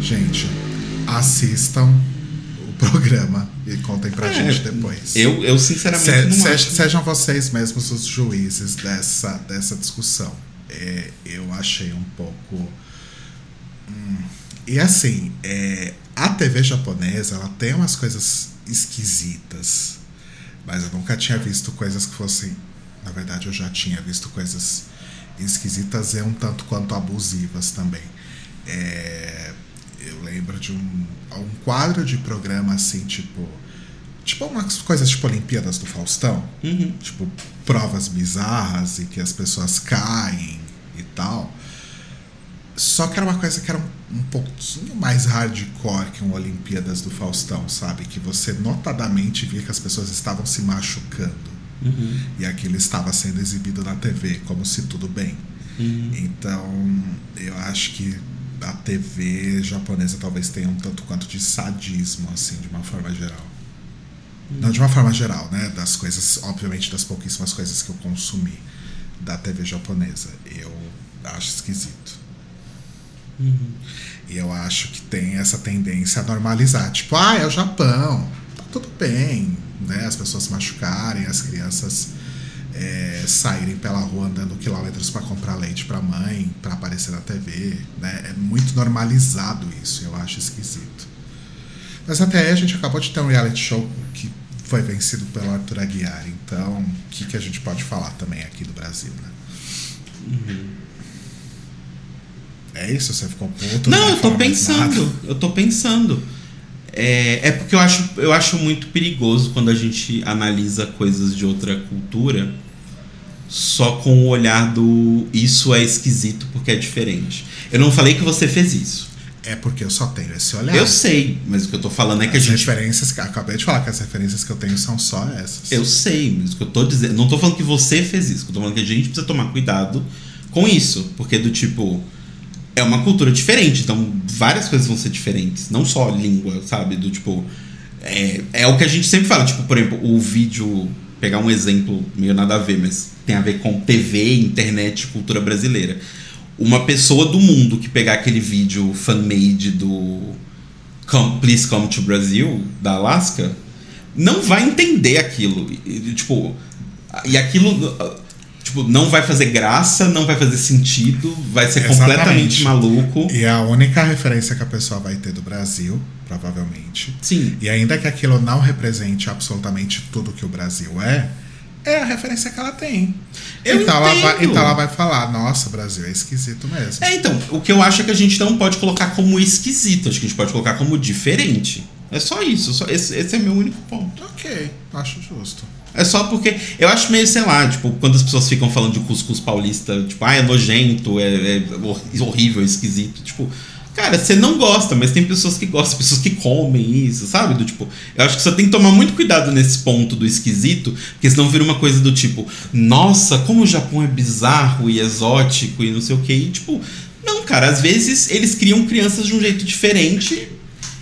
Gente, assistam o programa e contem pra é, gente depois. Eu, eu sinceramente se, não se, Sejam vocês mesmos os juízes dessa, dessa discussão. É, eu achei um pouco. Hum, e assim, é, a TV japonesa ela tem umas coisas esquisitas mas eu nunca tinha visto coisas que fossem. Na verdade, eu já tinha visto coisas esquisitas e um tanto quanto abusivas também. É, eu lembro de um, um quadro de programa assim, tipo. Tipo umas coisas tipo Olimpíadas do Faustão. Uhum. Tipo, provas bizarras e que as pessoas caem e tal. Só que era uma coisa que era um, um, pouquinho mais hardcore que um Olimpíadas do Faustão, sabe? Que você notadamente via que as pessoas estavam se machucando. Uhum. E aquilo estava sendo exibido na TV, como se tudo bem. Uhum. Então, eu acho que a TV japonesa talvez tenha um tanto quanto de sadismo, assim, de uma forma geral. Uhum. Não de uma forma geral, né? Das coisas, obviamente, das pouquíssimas coisas que eu consumi da TV japonesa. Eu acho esquisito. Uhum. E eu acho que tem essa tendência a normalizar. Tipo, ah, é o Japão, tá tudo bem, né? As pessoas se machucarem, as crianças é, saírem pela rua andando quilômetros para comprar leite para mãe, para aparecer na TV, né? É muito normalizado isso, eu acho esquisito. Mas até aí a gente acabou de ter um reality show que foi vencido pelo Arthur Aguiar, então o que, que a gente pode falar também aqui do Brasil, né? Uhum. É isso? Você ficou puto? Não, eu tô pensando. Eu tô pensando. É, é porque eu acho, eu acho muito perigoso quando a gente analisa coisas de outra cultura só com o olhar do isso é esquisito porque é diferente. Eu não falei que você fez isso. É porque eu só tenho esse olhar. Eu sei, mas o que eu tô falando é que as a gente. referências. Acabei de falar que as referências que eu tenho são só essas. Eu sei, mas o que eu tô dizendo. Não tô falando que você fez isso. Eu tô falando que a gente precisa tomar cuidado com isso. Porque do tipo é uma cultura diferente, então várias coisas vão ser diferentes, não só língua, sabe? Do tipo. É, é o que a gente sempre fala, tipo, por exemplo, o vídeo. Pegar um exemplo meio nada a ver, mas tem a ver com TV, internet, cultura brasileira. Uma pessoa do mundo que pegar aquele vídeo fan-made do Come, Please Come to Brazil, da Alaska, não vai entender aquilo. E, tipo, e aquilo tipo, não vai fazer graça, não vai fazer sentido, vai ser Exatamente. completamente maluco. E é a única referência que a pessoa vai ter do Brasil, provavelmente. Sim. E ainda que aquilo não represente absolutamente tudo que o Brasil é, é a referência que ela tem. Eu então, entendo. ela vai, então ela vai falar, nossa, Brasil é esquisito mesmo. É, então, o que eu acho é que a gente não pode colocar como esquisito, acho que a gente pode colocar como diferente. É só isso, só, esse, esse é meu único ponto. Ok, acho justo. É só porque eu acho meio, sei lá, tipo, quando as pessoas ficam falando de cuscuz paulista, tipo, ah, é nojento, é, é horrível, é esquisito. Tipo, cara, você não gosta, mas tem pessoas que gostam, pessoas que comem isso, sabe? Do tipo, eu acho que você tem que tomar muito cuidado nesse ponto do esquisito, porque senão vira uma coisa do tipo, nossa, como o Japão é bizarro e exótico e não sei o que. E, tipo, não, cara, às vezes eles criam crianças de um jeito diferente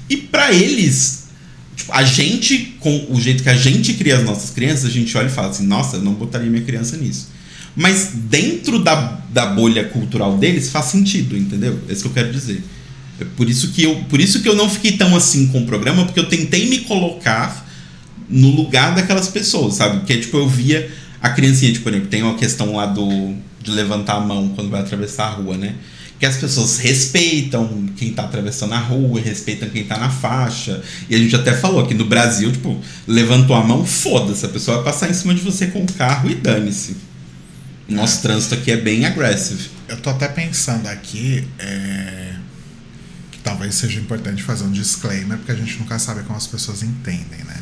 e para eles Tipo, a gente, com o jeito que a gente cria as nossas crianças, a gente olha e fala assim: nossa, eu não botaria minha criança nisso. Mas dentro da, da bolha cultural deles faz sentido, entendeu? É isso que eu quero dizer. É por isso que eu, por isso que eu não fiquei tão assim com o programa, porque eu tentei me colocar no lugar daquelas pessoas, sabe? Porque tipo, eu via a criancinha, tipo, por exemplo, tem uma questão lá do de levantar a mão quando vai atravessar a rua, né? Que as pessoas respeitam quem tá atravessando a rua, respeitam quem tá na faixa. E a gente até falou que no Brasil, tipo, levantou a mão, foda-se, a pessoa vai passar em cima de você com o carro e dane-se. Nosso é. trânsito aqui é bem agressivo. Eu tô até pensando aqui é, que talvez seja importante fazer um disclaimer, porque a gente nunca sabe como as pessoas entendem, né?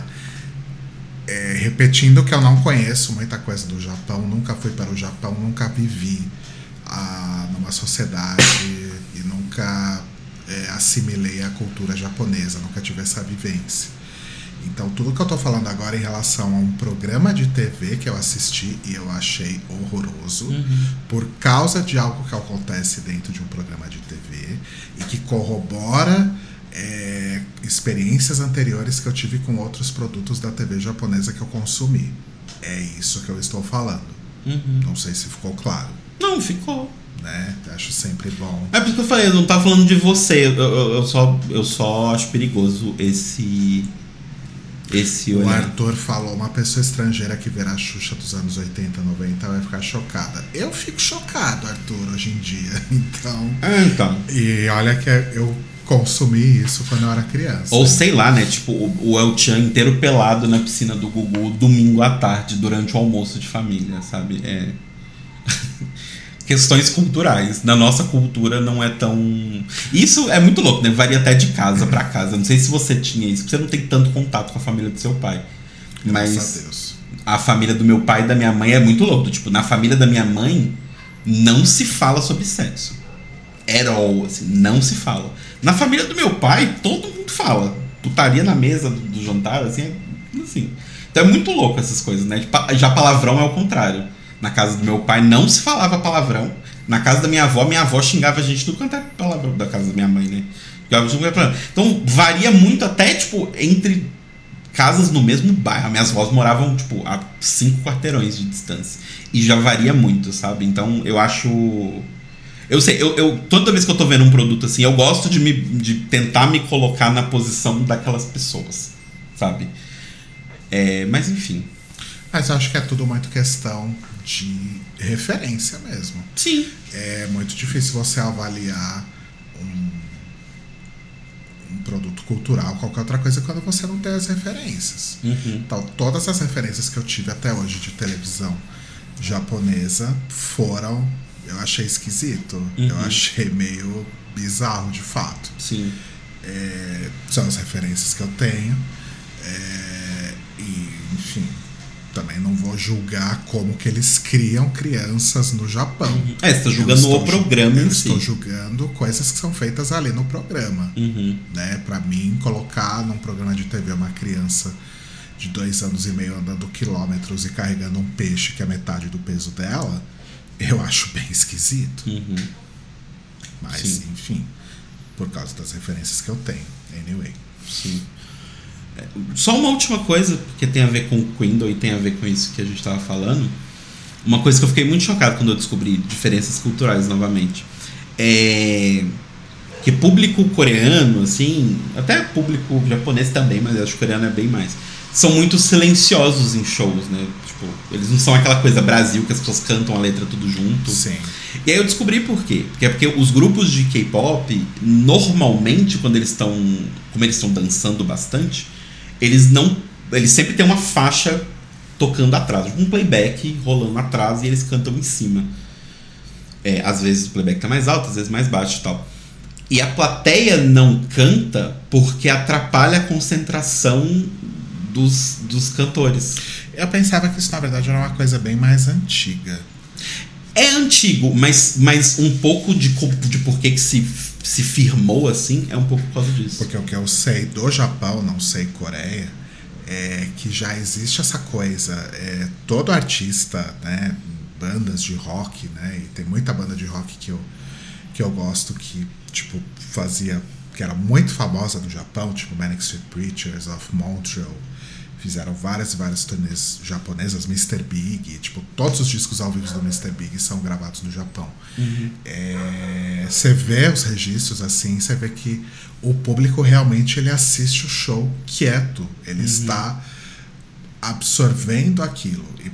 É, repetindo que eu não conheço muita coisa do Japão, nunca fui para o Japão, nunca vivi a, numa sociedade e nunca é, assimilei a cultura japonesa, nunca tive essa vivência. Então, tudo que eu estou falando agora em relação a um programa de TV que eu assisti e eu achei horroroso, uhum. por causa de algo que acontece dentro de um programa de TV e que corrobora é, experiências anteriores que eu tive com outros produtos da TV japonesa que eu consumi. É isso que eu estou falando. Uhum. Não sei se ficou claro. Não, ficou. Né? Acho sempre bom. É por isso que eu falei, eu não tá falando de você. Eu, eu, eu, só, eu só acho perigoso esse esse o Arthur falou, uma pessoa estrangeira que verá a Xuxa dos anos 80, 90 vai ficar chocada. Eu fico chocado, Arthur, hoje em dia. Então. É, então. E olha que eu consumi isso quando eu era criança. Ou sei lá, né? Tipo, o El Chan inteiro pelado na piscina do Gugu domingo à tarde, durante o almoço de família, sabe? É questões culturais. Na nossa cultura não é tão. Isso é muito louco, né? Varia até de casa para casa. Não sei se você tinha isso, porque você não tem tanto contato com a família do seu pai. Mas Graças a, Deus. a família do meu pai e da minha mãe é muito louco. Tipo, na família da minha mãe não se fala sobre sexo. At all, assim, não se fala. Na família do meu pai, todo mundo fala. Putaria na mesa do, do jantar, assim, é, assim. Então é muito louco essas coisas, né? Já palavrão é o contrário. Na casa do meu pai não se falava palavrão. Na casa da minha avó, minha avó xingava a gente tudo quanto é palavrão da casa da minha mãe, né? Então varia muito até, tipo, entre casas no mesmo bairro. Minhas avós moravam, tipo, a cinco quarteirões de distância. E já varia muito, sabe? Então eu acho. Eu sei, eu, eu, toda vez que eu tô vendo um produto assim, eu gosto de, me, de tentar me colocar na posição daquelas pessoas, sabe? É, mas enfim. Mas eu acho que é tudo muito questão de referência mesmo. Sim. É muito difícil você avaliar um, um produto cultural, qualquer outra coisa, quando você não tem as referências. Uhum. Então, todas as referências que eu tive até hoje de televisão japonesa foram. Eu achei esquisito. Uhum. Eu achei meio bizarro, de fato. Sim. É, são as referências que eu tenho. É, também não vou julgar como que eles criam crianças no Japão. Uhum. É, você está julgando o programa em si. Estou julgando coisas que são feitas ali no programa. Uhum. Né? Para mim, colocar num programa de TV uma criança de dois anos e meio andando quilômetros e carregando um peixe que é metade do peso dela, eu acho bem esquisito. Uhum. Mas, Sim. enfim, por causa das referências que eu tenho. Anyway. Sim. Só uma última coisa, que tem a ver com o Kindle e tem a ver com isso que a gente estava falando. Uma coisa que eu fiquei muito chocado quando eu descobri diferenças culturais novamente. É que público coreano, assim, até público japonês também, mas acho que coreano é bem mais. São muito silenciosos em shows, né? Tipo, eles não são aquela coisa Brasil que as pessoas cantam a letra tudo junto. Sim. E aí eu descobri por quê. Porque é porque os grupos de K-pop, normalmente, quando eles estão. Como eles estão dançando bastante, eles não. Eles sempre têm uma faixa tocando atrás, um playback rolando atrás e eles cantam em cima. É, às vezes o playback tá mais alto, às vezes mais baixo e tal. E a plateia não canta porque atrapalha a concentração dos, dos cantores. Eu pensava que isso na verdade era uma coisa bem mais antiga. É antigo, mas, mas um pouco de, de por que, que se se firmou assim é um pouco por causa disso. Porque o que eu sei do Japão, não sei Coreia, é que já existe essa coisa. É, todo artista, né, bandas de rock, né, e tem muita banda de rock que eu, que eu gosto que tipo fazia que era muito famosa no Japão, tipo Manic Street Preachers of Montreal, fizeram várias e várias turnês japonesas, Mr. Big, tipo, todos os discos ao vivo do Mr. Big são gravados no Japão. Uhum. É, você vê os registros assim, você vê que o público realmente ele assiste o show quieto, ele uhum. está absorvendo aquilo. E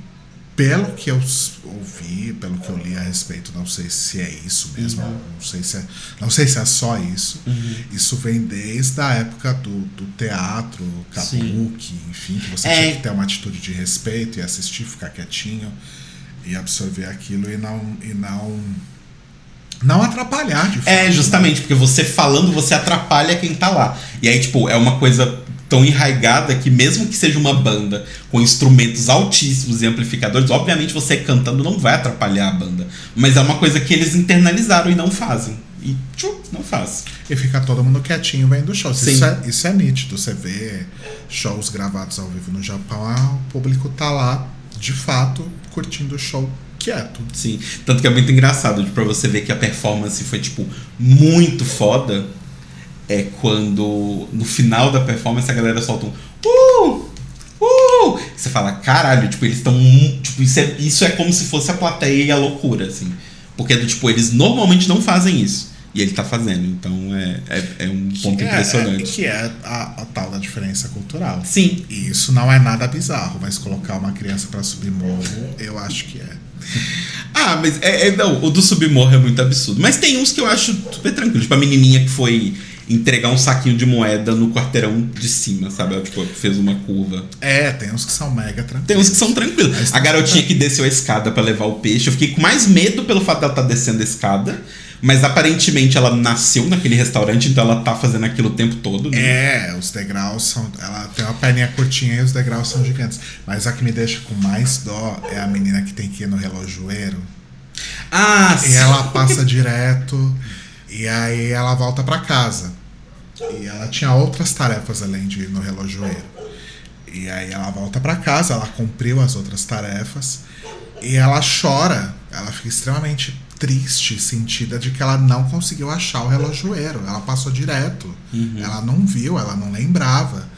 pelo que eu ouvi, pelo que eu li a respeito, não sei se é isso mesmo, não sei se é, não sei se é só isso. Isso vem desde a época do, do teatro, kabuki, enfim, que você É. tinha que ter uma atitude de respeito e assistir, ficar quietinho e absorver aquilo e não e não não atrapalhar de fato. É, justamente, porque você falando, você atrapalha quem tá lá. E aí, tipo, é uma coisa tão enraigada que mesmo que seja uma banda com instrumentos altíssimos e amplificadores, obviamente você cantando não vai atrapalhar a banda. Mas é uma coisa que eles internalizaram e não fazem. E tchum, não faz. E fica todo mundo quietinho vendo o show. Isso é, isso é nítido. Você vê shows gravados ao vivo no Japão, ah, o público tá lá, de fato, curtindo o show quieto. Sim. Tanto que é muito engraçado, pra você ver que a performance foi, tipo, muito foda. É quando no final da performance a galera solta um Uh! Uh! Você fala, caralho, tipo, eles estão. Tipo, isso é, isso é como se fosse a plateia e a loucura, assim. Porque, do, tipo, eles normalmente não fazem isso. E ele tá fazendo. Então é, é, é um ponto É, impressionante. é, que é a, a tal da diferença cultural. Sim. E isso não é nada bizarro, mas colocar uma criança pra subir morro, eu acho que é. Ah, mas é, é- não, o do submorro é muito absurdo. Mas tem uns que eu acho super tranquilo. Tipo, a menininha que foi entregar um saquinho de moeda no quarteirão de cima, sabe? Ela, tipo, fez uma curva. É, tem uns que são mega tranquilos. Tem uns que são tranquilos. Mas A garotinha que- que desceu a escada pra levar o peixe, eu fiquei com mais medo pelo fato dela estar descendo a escada. Mas aparentemente ela nasceu naquele restaurante, então ela tá fazendo aquilo o tempo todo. Né? É, os degraus são. Ela tem uma perninha curtinha e os degraus são gigantes. Mas a que me deixa com mais dó é a menina que tem que ir no relojoeiro. Ah, E ela passa direto. E aí ela volta pra casa. E ela tinha outras tarefas além de ir no relojoeiro. E aí ela volta pra casa, ela cumpriu as outras tarefas. E ela chora. Ela fica extremamente triste, sentida de que ela não conseguiu achar o relojoeiro. Ela passou direto. Ela não viu, ela não lembrava.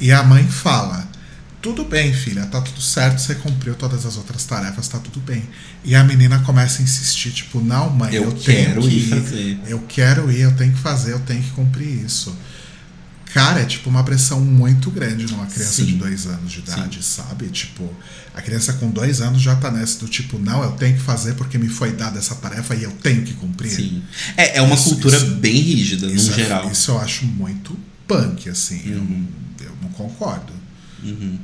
E a mãe fala: Tudo bem, filha, tá tudo certo, você cumpriu todas as outras tarefas, tá tudo bem. E a menina começa a insistir: Tipo, não, mãe, eu, Eu tenho quero que ir fazer. Eu quero ir, eu tenho que fazer, eu tenho que cumprir isso. Cara, é tipo uma pressão muito grande numa criança Sim. de dois anos de idade, sabe? Tipo, a criança com dois anos já tá nessa do tipo, não, eu tenho que fazer porque me foi dada essa tarefa e eu tenho que cumprir. Sim. É, é uma Isso- cultura isso- bem rígida, no é- geral. isso eu acho muito punk, assim. Eu, Uhum. não, eu não concordo. Uhum,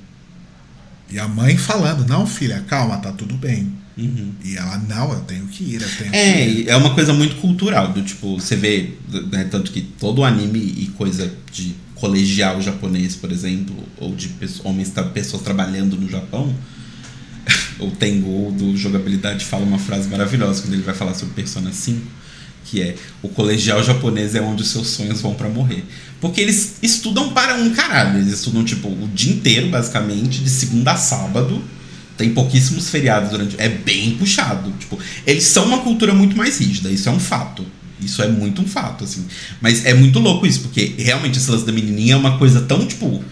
E a mãe falando, não, filha, calma, tá tudo bem. uhum. E ela, não, eu tenho que ir, eu tenho É, que ir. e é uma coisa muito cultural, do tipo, você vê, né, tanto que todo anime e coisa de colegial japonês, por exemplo, ou de homens, pessoas trabalhando no Japão, o Tengu do jogabilidade fala uma frase maravilhosa quando ele vai falar sobre Persona 5, que é o colegial japonês é onde os seus sonhos vão pra morrer. Porque eles estudam para um caralho, eles estudam tipo o dia inteiro, basicamente, de segunda a sábado. Tem pouquíssimos feriados durante. É bem puxado. Tipo, eles são uma cultura muito mais rígida, isso é um fato. Isso é muito um fato, assim. Mas é muito louco isso, porque realmente esse lance da menininha é uma coisa tão, tipo.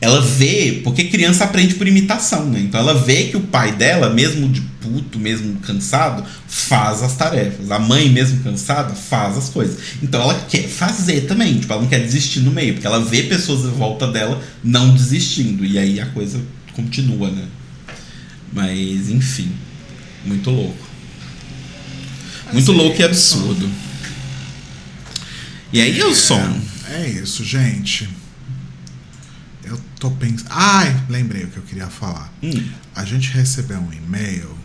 Ela vê, porque criança aprende por imitação, né? Então ela vê que o pai dela, mesmo de puto, mesmo cansado, faz as tarefas. A mãe, mesmo cansada, faz as coisas. Então ela quer fazer também, tipo, ela não quer desistir no meio, porque ela vê pessoas em volta dela não desistindo. E aí a coisa continua, né? Mas, enfim. Muito louco. Muito Assim, louco e absurdo. E aí, o som. É isso, gente. Tô pensando. Ai, lembrei o que eu queria falar. Hum, A gente recebeu um e-mail.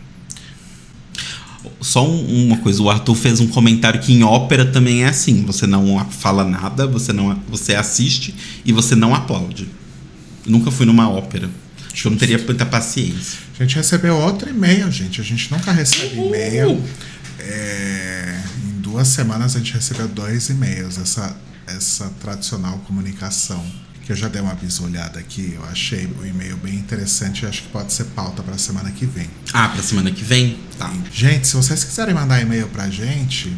só um- uma coisa, o Arthur fez um comentário que em ópera também é assim. Você não fala nada, você não você assiste e você não aplaude. Nunca fui numa ópera. Acho que eu não teria muita paciência. A gente recebeu outro e-mail, gente. A gente nunca recebe Uhul! e-mail. É, em duas semanas a gente recebeu dois e-mails. Essa, essa tradicional comunicação. Que eu já dei uma bisolhada aqui. Eu achei o e-mail bem interessante e acho que pode ser pauta para a semana que vem. Ah, pra semana que vem? Tá. Gente, se vocês quiserem mandar e-mail pra gente,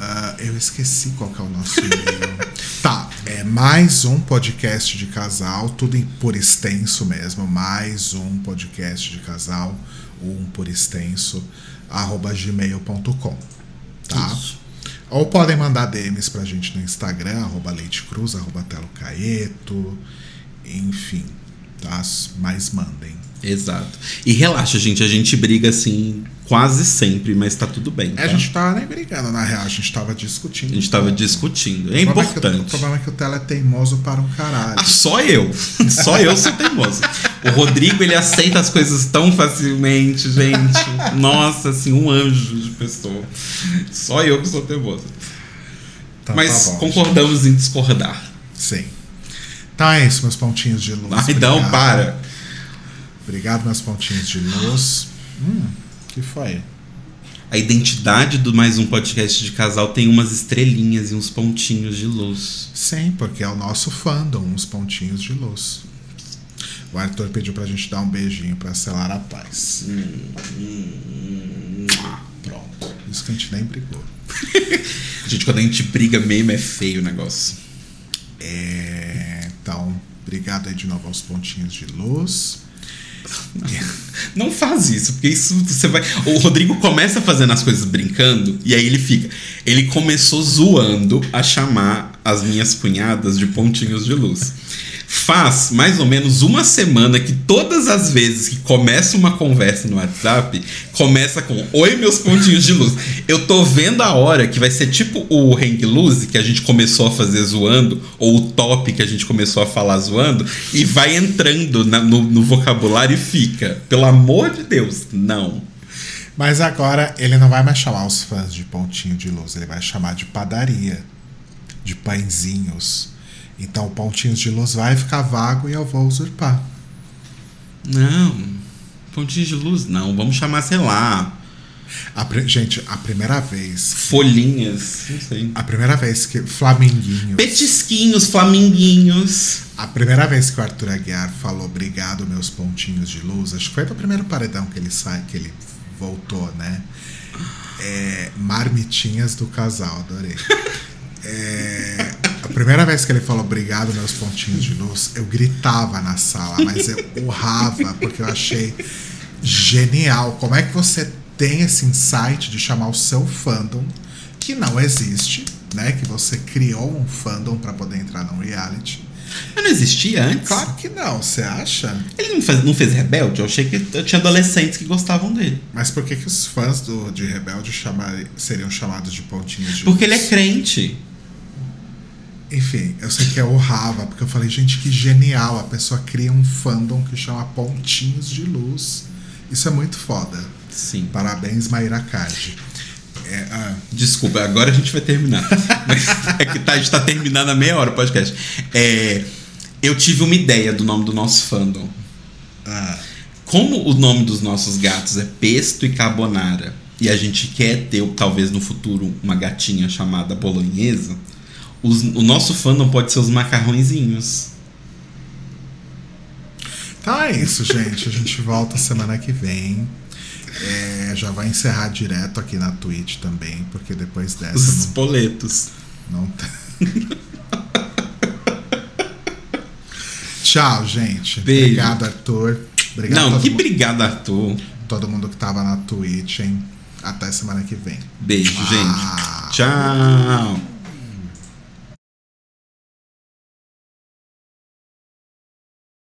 ah, eu esqueci qual que é o nosso e-mail. tá, é mais um podcast de casal, tudo em, por extenso mesmo, mais um podcast de casal, um por extenso, arroba gmail.com. Tá? Isso. Ou podem mandar DMs pra gente no Instagram, arroba leitecruz, arroba telocaeto, enfim, tá? Mas mandem. Exato. E relaxa, gente, a gente briga assim quase sempre, mas tá tudo bem. É, tá? A gente tava nem brigando, na real, a gente tava discutindo. A gente tava discutindo. É O problema que o- importante. o problema é que o Tela é teimoso para um caralho. Ah, só eu. Só eu sou teimoso. O Rodrigo, ele aceita as coisas tão facilmente, gente. Nossa, assim, um anjo de pessoa. Só eu que sou teimoso. Então, Mas tá bom, concordamos em discordar. gente. Sim. Então é isso, meus pontinhos de luz. Ai, não, para. Obrigado, meus pontinhos de luz. Hum, que foi? A identidade do mais um podcast de casal tem umas estrelinhas e uns pontinhos de luz. Sim, porque é o nosso fandom, uns pontinhos de luz. O Arthur pediu pra gente dar um beijinho pra selar a paz. Ah, Pronto. Isso que a gente nem brigou. Gente, quando a gente briga mesmo é feio o negócio. É, então, obrigado aí de novo aos pontinhos de luz. Não faz isso, porque isso você vai. O Rodrigo começa fazendo as coisas brincando e aí ele fica. Ele começou zoando a chamar as minhas cunhadas de pontinhos de luz. Faz mais ou menos uma semana que todas as vezes que começa uma conversa no WhatsApp, começa com Oi, meus pontinhos de luz. Eu tô vendo a hora que vai ser tipo o hang loose que a gente começou a fazer zoando, ou o top que a gente começou a falar zoando, e vai entrando na- no, no vocabulário e fica. Pelo amor de Deus, não. Mas agora ele não vai mais chamar os fãs de pontinho de luz, ele vai chamar de padaria, de pãezinhos. Então o pontinhos de luz vai ficar vago e eu vou usurpar. Não. Pontinhos de luz, não. Vamos chamar, sei lá, A gente, a primeira vez. folhinhas. Não sei. A primeira vez que. Flamenguinho. Petisquinhos, flaminguinhos. A primeira vez que o Arthur Aguiar falou obrigado, meus pontinhos de luz, acho que foi no primeiro paredão que ele sai, que ele voltou, né? É, marmitinhas do casal, adorei. É, a primeira vez que ele falou obrigado, meus pontinhos de luz, eu gritava na sala, mas eu urrava, porque eu achei genial. Como é que você tem esse insight de chamar o seu fandom, que não existe, né? Que você criou um fandom pra poder entrar num reality. Mas não existia antes? Claro que não, você acha? Ele não fez, não fez Rebelde? Eu achei que eu tinha adolescentes que gostavam dele. Mas por que, que os fãs do, de Rebelde chamar, seriam chamados de pontinhos de Porque ele luz? é crente. Enfim, eu sei que eu urrava, porque eu falei, gente, que genial. A pessoa cria um fandom que chama Pontinhos de Luz. Isso é muito foda. Sim. Parabéns, Maíra Cardi. É, ah, Desculpa, agora a gente vai terminar. É que tá, a gente tá terminando a meia hora o podcast. É, eu tive uma ideia do nome do nosso fandom. ah, Como o nome dos nossos gatos é Pesto e Carbonara, e a gente quer ter, talvez no futuro, uma gatinha chamada Bolonhesa, os- o nosso fandom pode ser os macarrõezinhos. Então é isso, gente. A gente volta semana que vem. É, já vai encerrar direto aqui na Twitch também, porque depois Os dessa espoletos. não, não tá. Tchau, gente. Beijo. Obrigado, Arthur. Obrigado Não, que obrigado, Arthur. todo mundo que tava na Twitch, hein? Até semana que vem. Beijo, Ah. gente. Tchau.